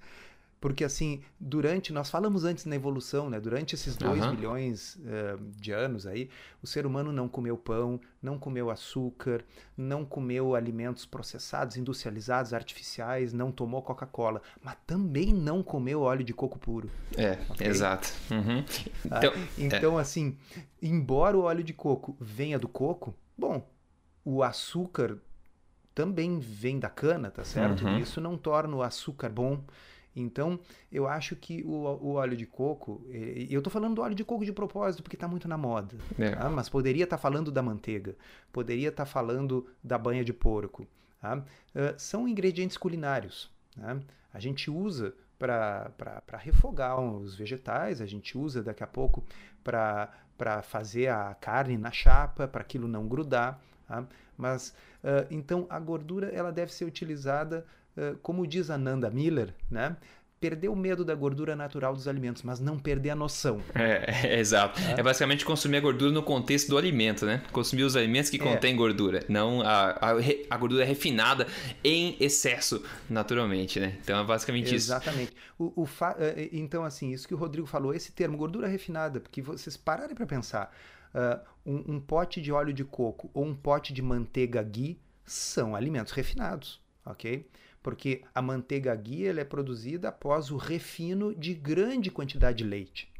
Porque, assim, durante. Nós falamos antes na evolução, né? Durante esses dois uhum. milhões uh, de anos aí, o ser humano não comeu pão, não comeu açúcar, não comeu alimentos processados, industrializados, artificiais, não tomou Coca-Cola, mas também não comeu óleo de coco puro. É, okay? exato. Uhum. Então, ah, então é. assim, embora o óleo de coco venha do coco, bom, o açúcar também vem da cana, tá certo? Uhum. Isso não torna o açúcar bom Então, eu acho que o, o óleo de coco, eu estou falando do óleo de coco de propósito porque está muito na moda, é. tá? mas poderia estar tá falando da manteiga, poderia estar tá falando da banha de porco. Tá? Uh, são ingredientes culinários. Né? A gente usa para refogar os vegetais, a gente usa daqui a pouco para fazer a carne na chapa, para aquilo não grudar. Tá? Mas uh, então a gordura ela deve ser utilizada, como diz a Nanda Miller, né? perder o medo da gordura natural dos alimentos, mas não perder a noção. É, é exato. É. é. basicamente consumir a gordura no contexto do alimento, né? Consumir os alimentos que é. contêm gordura, não a, a, a, gordura refinada em excesso, naturalmente, né? Então é basicamente Exatamente. isso. Exatamente. O, é, então, assim, isso que o Rodrigo falou, esse termo, gordura refinada, porque vocês pararem para pensar, uh, um, um pote de óleo de coco ou um pote de manteiga ghee são alimentos refinados, ok? Porque a manteiga ghee é produzida após o refino de grande quantidade de leite.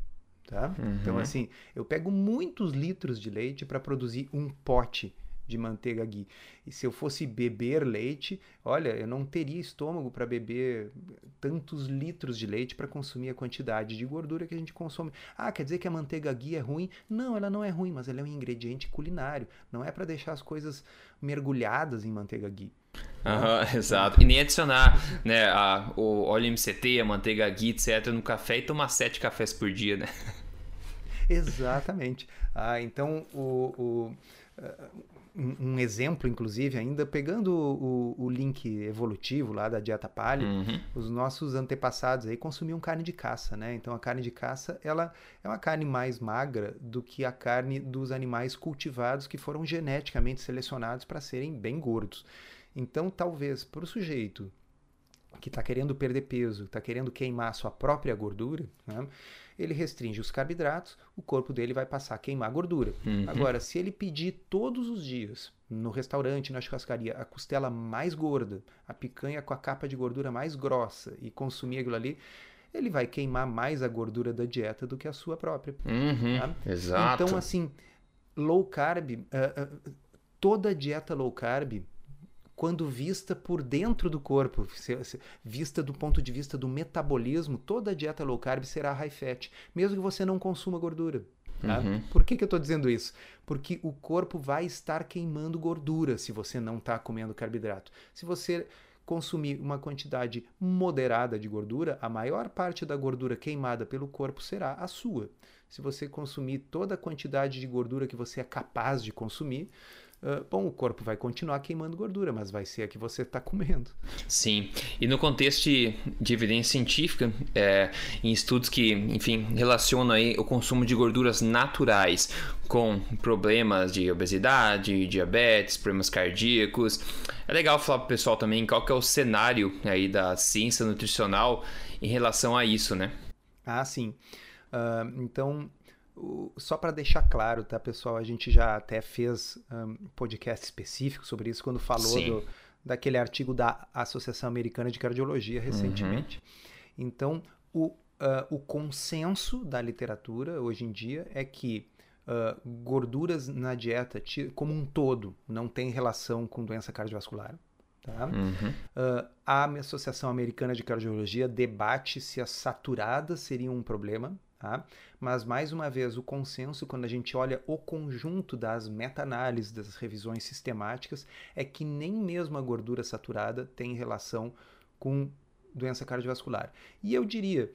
Tá? Uhum. Então, assim, eu pego muitos litros de leite para produzir um pote de manteiga ghee. E se eu fosse beber leite, olha, eu não teria estômago para beber tantos litros de leite para consumir a quantidade de gordura que a gente consome. Ah, quer dizer que a manteiga ghee é ruim? Não, ela não é ruim, mas ela é um ingrediente culinário. Não é para deixar as coisas mergulhadas em manteiga ghee. Uhum, exato. E nem adicionar né, a, o óleo MCT, a manteiga ghee, etc. no café e tomar sete cafés por dia, né? Exatamente. Ah, então, o, o um exemplo, inclusive, ainda pegando o, o, link evolutivo lá da dieta paleo, uhum. os nossos antepassados aí consumiam carne de caça, né? Então a carne de caça, ela é uma carne mais magra do que a carne dos animais cultivados que foram geneticamente selecionados para serem bem gordos. Então, talvez para o sujeito que está querendo perder peso, está querendo queimar sua própria gordura, né? ele restringe os carboidratos, o corpo dele vai passar a queimar gordura. Uhum. Agora, se ele pedir todos os dias, no restaurante, na churrascaria, a costela mais gorda, a picanha com a capa de gordura mais grossa e consumir aquilo ali, ele vai queimar mais a gordura da dieta do que a sua própria. Uhum. Tá? Exato. Então, assim, low carb, uh, uh, toda dieta low carb quando vista por dentro do corpo, vista do ponto de vista do metabolismo, toda dieta low carb será high fat, mesmo que você não consuma gordura. Tá? Uhum. Por que, que eu estou dizendo isso? Porque o corpo vai estar queimando gordura se você não está comendo carboidrato. Se você consumir uma quantidade moderada de gordura, a maior parte da gordura queimada pelo corpo será a sua. Se você consumir toda a quantidade de gordura que você é capaz de consumir, Uh, bom, o corpo vai continuar queimando gordura, mas vai ser a que você está comendo. Sim, e no contexto de, de evidência científica, é, em estudos que, enfim, relacionam aí o consumo de gorduras naturais com problemas de obesidade, diabetes, problemas cardíacos, é legal falar para o pessoal também qual que é o cenário aí da ciência nutricional em relação a isso, né? Ah, sim. Uh, então, só para deixar claro, tá, pessoal? A gente já até fez um podcast específico sobre isso quando falou do, daquele artigo da Associação Americana de Cardiologia recentemente. Uhum. Então, o, uh, o consenso da literatura hoje em dia é que uh, gorduras na dieta, como um todo, não tem relação com doença cardiovascular. Tá? Uhum. Uh, a Associação Americana de Cardiologia debate se as saturadas seriam um problema Tá? Mas, mais uma vez, o consenso, quando a gente olha o conjunto das meta-análises, das revisões sistemáticas, é que nem mesmo a gordura saturada tem relação com doença cardiovascular. E eu diria,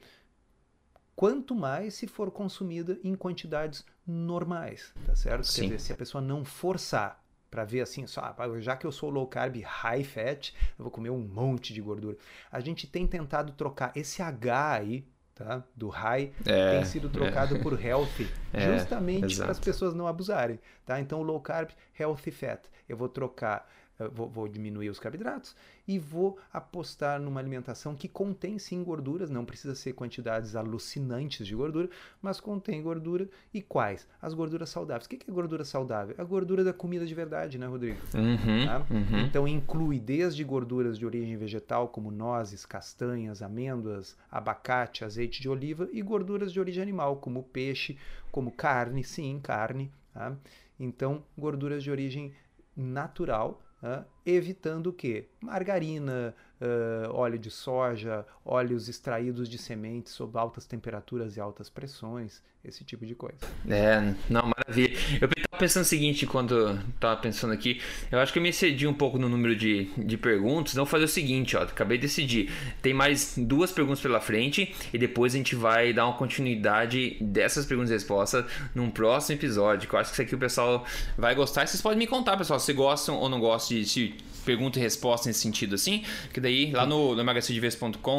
quanto mais se for consumida em quantidades normais, tá certo? Sim. Quer dizer, se a pessoa não forçar para ver assim, só, ah, já que eu sou low carb, high fat, eu vou comer um monte de gordura. A gente tem tentado trocar esse H aí tá? do high é, tem sido trocado é. por healthy, é, justamente para as pessoas não abusarem. Tá? Então, low carb, healthy fat. Eu vou trocar vou, vou, diminuir os carboidratos e vou apostar numa alimentação que contém sim gorduras, não precisa ser quantidades alucinantes de gordura, mas contém gordura e quais? As gorduras saudáveis. O que é gordura saudável? A gordura da comida de verdade, né, Rodrigo? Uhum, tá? uhum. Então inclui desde gorduras de origem vegetal, como nozes, castanhas, amêndoas, abacate, azeite de oliva, e gorduras de origem animal, como peixe, como carne, sim, carne. Tá? Então, gorduras de origem natural uh, evitando o quê? Margarina, uh, óleo de soja, óleos extraídos de sementes sob altas temperaturas e altas pressões, esse tipo de coisa. É, não, maravilha. Eu estava pensando o seguinte quando estava pensando aqui, eu acho que eu me excedi um pouco no número de, de perguntas, então vou fazer o seguinte, ó, acabei de decidir. Tem mais duas perguntas pela frente e depois a gente vai dar uma continuidade dessas perguntas e respostas num próximo episódio, que eu acho que isso aqui o pessoal vai gostar. Vocês podem me contar, pessoal, se gostam ou não gostam de se pergunta e resposta nesse sentido assim, que daí lá no, no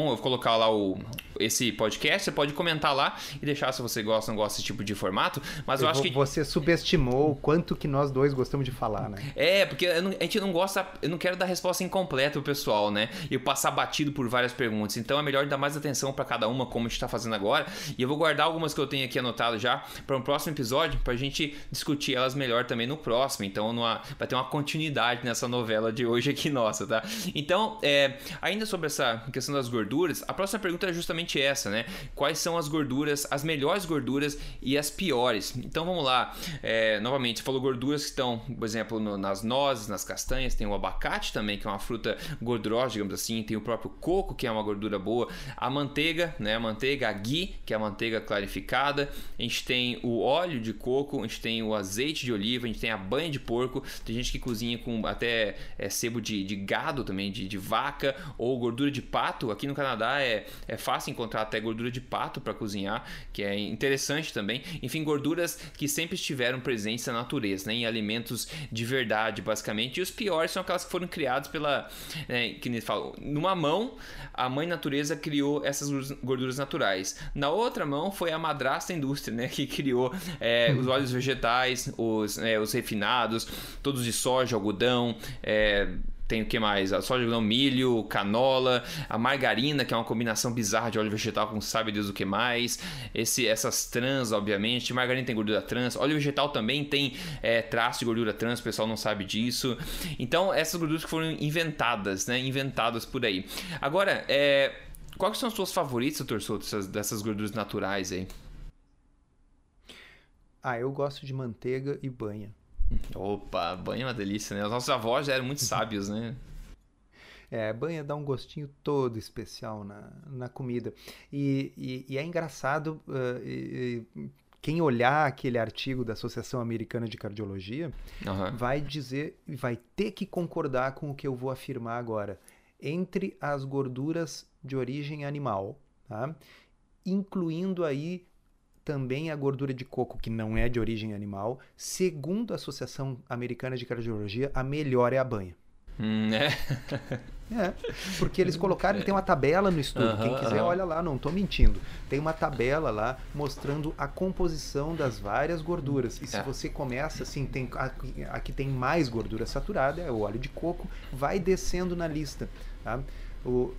eu vou colocar lá o, esse podcast, você pode comentar lá e deixar se você gosta ou não gosta desse tipo de formato, mas eu, eu acho que... Você subestimou o quanto que nós dois gostamos de falar, né? É, porque não, a gente não gosta, eu não quero dar resposta incompleta pro pessoal, né? E passar batido por várias perguntas, então é melhor dar mais atenção para cada uma, como a gente tá fazendo agora, e eu vou guardar algumas que eu tenho aqui anotado já para um próximo episódio, pra gente discutir elas melhor também no próximo, então numa, vai ter uma continuidade nessa novela de hoje hoje aqui nossa, tá? Então, é, ainda sobre essa questão das gorduras, a próxima pergunta é justamente essa, né? Quais são as gorduras, as melhores gorduras e as piores? Então vamos lá. É, novamente, falou gorduras que estão, por exemplo, no, nas nozes, nas castanhas, tem o abacate também, que é uma fruta gordurosa, digamos assim, tem o próprio coco, que é uma gordura boa, a manteiga, né? A manteiga, a ghee, que é a manteiga clarificada, a gente tem o óleo de coco, a gente tem o azeite de oliva, a gente tem a banha de porco, tem gente que cozinha com até é, sebo de, de gado também, de, de, vaca ou gordura de pato. Aqui no Canadá é, é fácil encontrar até gordura de pato para cozinhar, que é interessante também. Enfim, gorduras que sempre estiveram presentes na natureza, né, em alimentos de verdade, basicamente. E os piores são aquelas que foram criadas pela. Né, que nem fala, numa mão, a mãe natureza criou essas gorduras naturais. Na outra mão foi a madrasta indústria, né, que criou é, os óleos vegetais, os, é, os refinados, todos de soja, algodão, é, tem o que mais? A soja, não, milho, canola, a margarina, que é uma combinação bizarra de óleo vegetal com sabe Deus o que mais. Esse, essas trans, obviamente. Margarina tem gordura trans. Óleo vegetal também tem é, traço de gordura trans, o pessoal não sabe disso. Então, essas gorduras que foram inventadas, né? Inventadas por aí. Agora, é, quais são as suas favoritas, doutor Souto, dessas, dessas gorduras naturais aí? Ah, eu gosto de manteiga e banha. Opa, banho é uma delícia, né? Os nossos avós já eram muito sábios, né? É, banha dá um gostinho todo especial na, na comida. E, e, e é engraçado, uh, e, quem olhar aquele artigo da Associação Americana de Cardiologia uhum. vai dizer, vai ter que concordar com o que eu vou afirmar agora. Entre as gorduras de origem animal, tá? incluindo aí também a gordura de coco, que não é de origem animal. Segundo a Associação Americana de Cardiologia, a melhor é a banha. Hum, é. é, porque eles colocaram, tem uma tabela no estudo, uh -huh, quem quiser uh -huh. olha lá, não estou mentindo. Tem uma tabela lá mostrando a composição das várias gorduras. E se é. você começa assim, tem aqui tem mais gordura saturada, é o óleo de coco, vai descendo na lista. Tá? O, uh,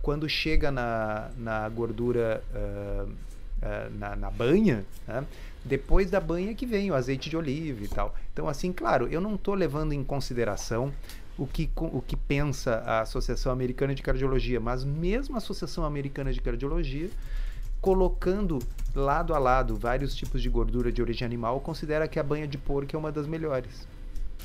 quando chega na, na gordura uh, uh, na, na, banha, né? depois da banha que vem o azeite de oliva e tal. Então, assim, claro, eu não estou levando em consideração o que, o que pensa a Associação Americana de Cardiologia, mas mesmo a Associação Americana de Cardiologia, colocando lado a lado vários tipos de gordura de origem animal, considera que a banha de porco é uma das melhores.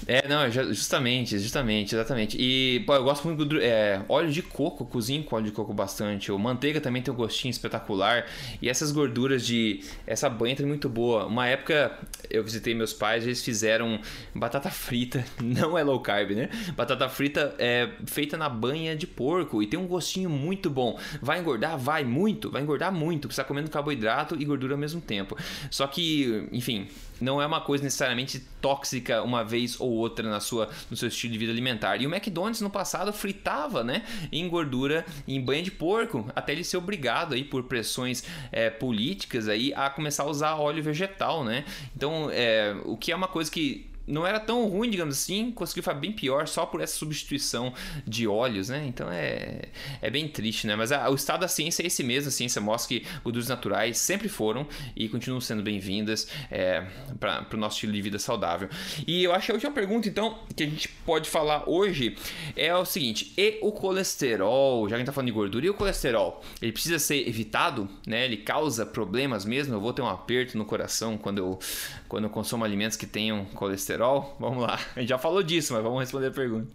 É, não, justamente, justamente, exatamente. E, pô, eu gosto muito do é, óleo de coco, cozinho com óleo de coco bastante. O manteiga também tem um gostinho espetacular. E essas gorduras de. Essa banha é muito boa. Uma época eu visitei meus pais, eles fizeram batata frita, não é low carb, né? Batata frita é feita na banha de porco e tem um gostinho muito bom. Vai engordar? Vai muito, vai engordar muito. Tá comendo carboidrato e gordura ao mesmo tempo. Só que, enfim, não é uma coisa necessariamente tóxica uma vez ou outra na sua, no seu estilo de vida alimentar. E o McDonald's no passado fritava né, em gordura em banha de porco, até ele ser obrigado aí por pressões é, políticas aí a começar a usar óleo vegetal, né? Então, é, o que é uma coisa que não era tão ruim, digamos assim, conseguiu ficar bem pior só por essa substituição de óleos, né? Então é, é bem triste, né? Mas a, o estado da ciência é esse mesmo, a ciência mostra que gorduras naturais sempre foram e continuam sendo bem-vindas é, para o nosso estilo de vida saudável. E eu acho que a última pergunta, então, que a gente pode falar hoje é o seguinte: e o colesterol? Já que a gente tá falando de gordura, e o colesterol? Ele precisa ser evitado, né? Ele causa problemas mesmo? Eu vou ter um aperto no coração quando eu, quando eu consumo alimentos que tenham colesterol colesterol? Vamos lá. A gente já falou disso, mas vamos responder a pergunta.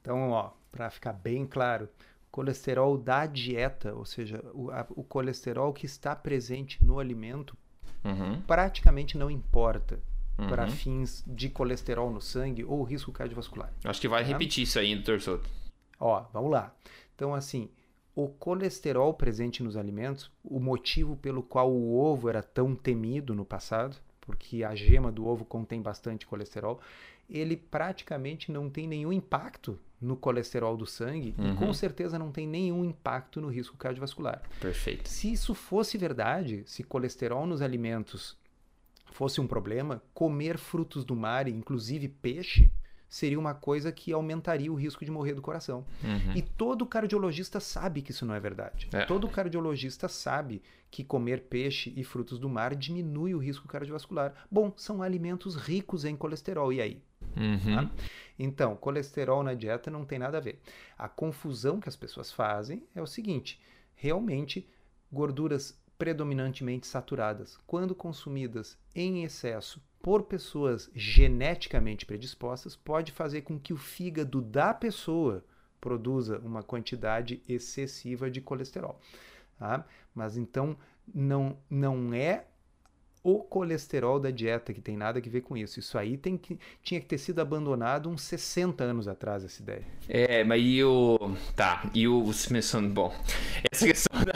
Então, ó, para ficar bem claro, colesterol da dieta, ou seja, o, a, o colesterol que está presente no alimento, uhum. praticamente não importa uhum. para fins de colesterol no sangue ou risco cardiovascular. Acho que vai tá? repetir isso aí, doutor Soto. Ó, vamos lá. Então, assim, o colesterol presente nos alimentos, o motivo pelo qual o ovo era tão temido no passado, porque a gema do ovo contém bastante colesterol, ele praticamente não tem nenhum impacto no colesterol do sangue uhum. e com certeza não tem nenhum impacto no risco cardiovascular. Perfeito. Se isso fosse verdade, se colesterol nos alimentos fosse um problema, comer frutos do mar, inclusive peixe, seria uma coisa que aumentaria o risco de morrer do coração. Uhum. E todo cardiologista sabe que isso não é verdade. É. Todo cardiologista sabe que comer peixe e frutos do mar diminui o risco cardiovascular. Bom, são alimentos ricos em colesterol. E aí? Uhum. Tá? Então, colesterol na dieta não tem nada a ver. A confusão que as pessoas fazem é o seguinte: realmente, gorduras predominantemente saturadas, quando consumidas em excesso por pessoas geneticamente predispostas, pode fazer com que o fígado da pessoa produza uma quantidade excessiva de colesterol. Tá? Mas então não, não é o colesterol da dieta, que tem nada a ver com isso. Isso aí tem que, tinha que ter sido abandonado uns 60 anos atrás, essa ideia. É, mas e o. Tá, e o Smithson. Bom, essa questão, da,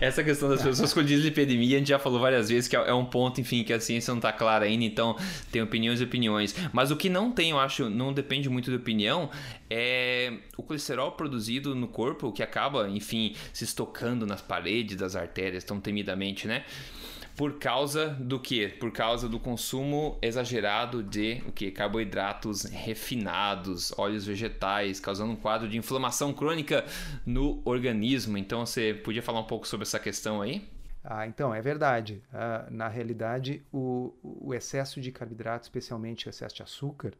essa questão das pessoas com dislipidemia, a gente já falou várias vezes que é, é um ponto, enfim, que a ciência não está clara ainda, então tem opiniões e opiniões. Mas o que não tem, eu acho, não depende muito da opinião, é o colesterol produzido no corpo, que acaba, enfim, se estocando nas paredes das artérias tão temidamente, né? Por causa do que? Por causa do consumo exagerado de o que? Carboidratos refinados, óleos vegetais, causando um quadro de inflamação crônica no organismo. Então você podia falar um pouco sobre essa questão aí? Ah, então, é verdade. Ah, na realidade, o, o excesso de carboidrato, especialmente o excesso de açúcar,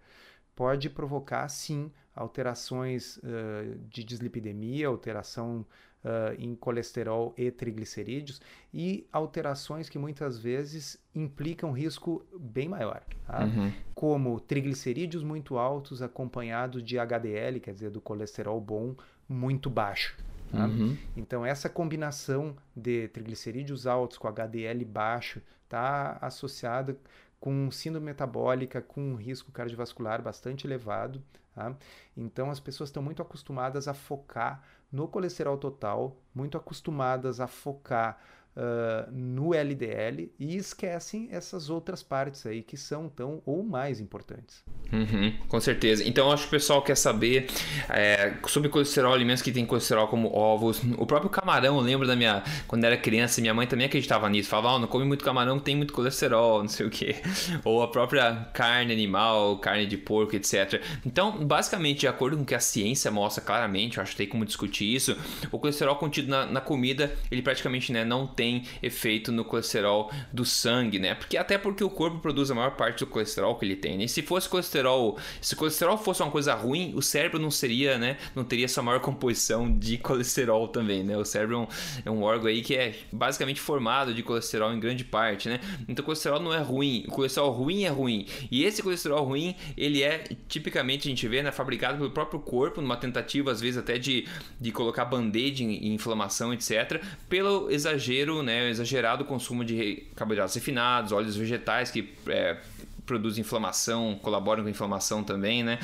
pode provocar, sim, alterações uh, de dislipidemia, alteração uh, em colesterol e triglicerídeos e alterações que muitas vezes implicam risco bem maior, tá? uhum. como triglicerídeos muito altos acompanhados de HDL, quer dizer, do colesterol bom muito baixo. Tá? Uhum. Então, essa combinação de triglicerídeos altos com HDL baixo está associada com síndrome metabólica, com um risco cardiovascular bastante elevado. Tá? Então, as pessoas estão muito acostumadas a focar no colesterol total, muito acostumadas a focar uh, no LDL e esquecem essas outras partes aí que são tão ou mais importantes. Uhum, com certeza. Então acho que o pessoal quer saber é, sobre colesterol, alimentos que tem colesterol como ovos. O próprio camarão, eu lembro da minha. Quando era criança, minha mãe também acreditava nisso. Falava, oh, não come muito camarão, tem muito colesterol, não sei o que. Ou a própria carne animal, carne de porco, etc. Então, basicamente, de acordo com o que a ciência mostra claramente, eu acho que tem como discutir isso, o colesterol contido na, na comida, ele praticamente né, não tem tem efeito no colesterol do sangue, né? Porque até porque o corpo produz a maior parte do colesterol que ele tem. Né? E se fosse colesterol, se colesterol fosse uma coisa ruim, o cérebro não seria, né? Não teria sua maior composição de colesterol também, né? O cérebro é um, é um órgão aí que é basicamente formado de colesterol em grande parte, né? Então o colesterol não é ruim, o colesterol ruim é ruim. E esse colesterol ruim, ele é tipicamente a gente vê, né, fabricado pelo próprio corpo numa tentativa às vezes até de, de colocar band-aid em, em inflamação, etc, pelo exagero né, exagerado consumo de carboidratos refinados, óleos vegetais que é, produzem inflamação, colaboram com a inflamação também, né?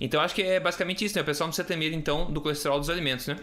Então acho que é basicamente isso, né? O pessoal não precisa ter medo então do colesterol dos alimentos, né?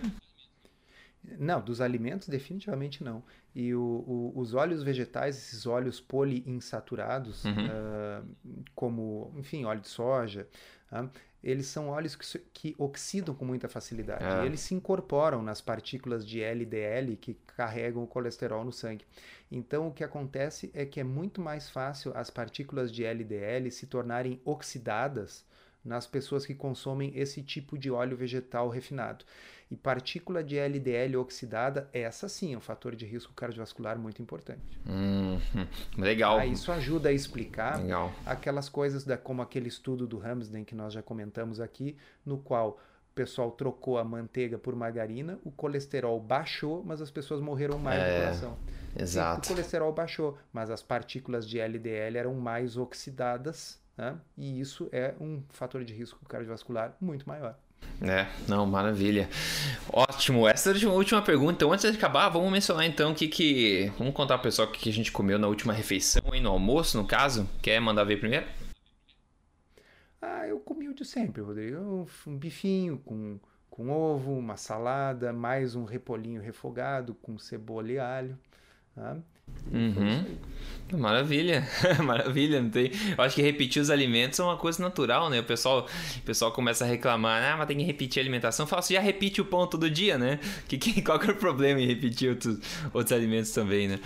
Não, dos alimentos definitivamente não. E o, o, os óleos vegetais, esses óleos poliinsaturados, uhum. uh, como, enfim, óleo de soja, uh, eles são óleos que, que oxidam com muita facilidade. E eles se incorporam nas partículas de LDL que carregam o colesterol no sangue. Então, o que acontece é que é muito mais fácil as partículas de LDL se tornarem oxidadas nas pessoas que consomem esse tipo de óleo vegetal refinado. E partícula de LDL oxidada, essa sim é um fator de risco cardiovascular muito importante. Hum, legal. Ah, isso ajuda a explicar legal. aquelas coisas da, como aquele estudo do Ramsden que nós já comentamos aqui, no qual pessoal trocou a manteiga por margarina, o colesterol baixou, mas as pessoas morreram mais é, do coração. Exato. E o colesterol baixou, mas as partículas de LDL eram mais oxidadas né? e isso é um fator de risco cardiovascular muito maior. É, não, maravilha. Ótimo. Essa é a última pergunta. Então, antes de acabar, vamos mencionar então o que que. Vamos contar pro pessoal o que a gente comeu na última refeição, aí no almoço, no caso. Quer mandar ver primeiro? Ah, eu comi o de sempre, Rodrigo. Um bifinho com, com ovo, uma salada, mais um repolinho refogado com cebola e alho. Tá? Uhum. Maravilha, maravilha, não tem. Eu acho que repetir os alimentos é uma coisa natural, né? O pessoal, o pessoal começa a reclamar, ah, mas tem que repetir a alimentação. Fala, você já repite o pão todo dia, né? Que, que, qual que é o problema em repetir outros, outros alimentos também, né?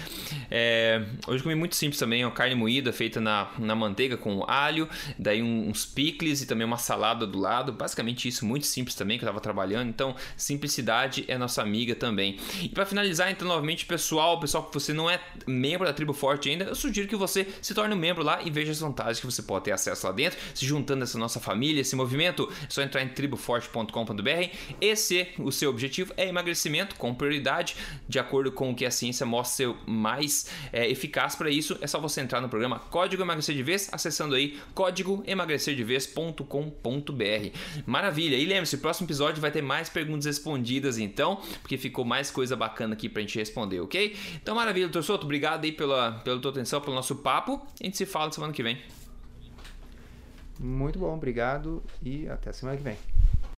É, hoje comi muito simples também, uma carne moída feita na, na manteiga com alho, daí uns picles e também uma salada do lado. Basicamente isso, muito simples também, que eu tava trabalhando. Então, simplicidade é nossa amiga também. E para finalizar, então, novamente, pessoal, pessoal que você não é membro da Tribo Forte ainda, eu sugiro que você se torne um membro lá e veja as vantagens que você pode ter acesso lá dentro, se juntando a essa nossa família, esse movimento. É só entrar em triboforte.com.br. Esse, o seu objetivo é emagrecimento com prioridade, de acordo com o que a ciência mostra ser mais é, eficaz para isso. É só você entrar no programa Código Emagrecer de Vez, acessando aí códigoemagrecerdevez.com.br. Maravilha! E lembre-se, o próximo episódio vai ter mais perguntas respondidas, então, porque ficou mais coisa bacana aqui pra gente responder, ok? Então, maravilha, doutor Souto, obrigado aí pela, pela tua atenção, pelo nosso papo. A gente se fala semana que vem. Muito bom, obrigado e até semana que vem.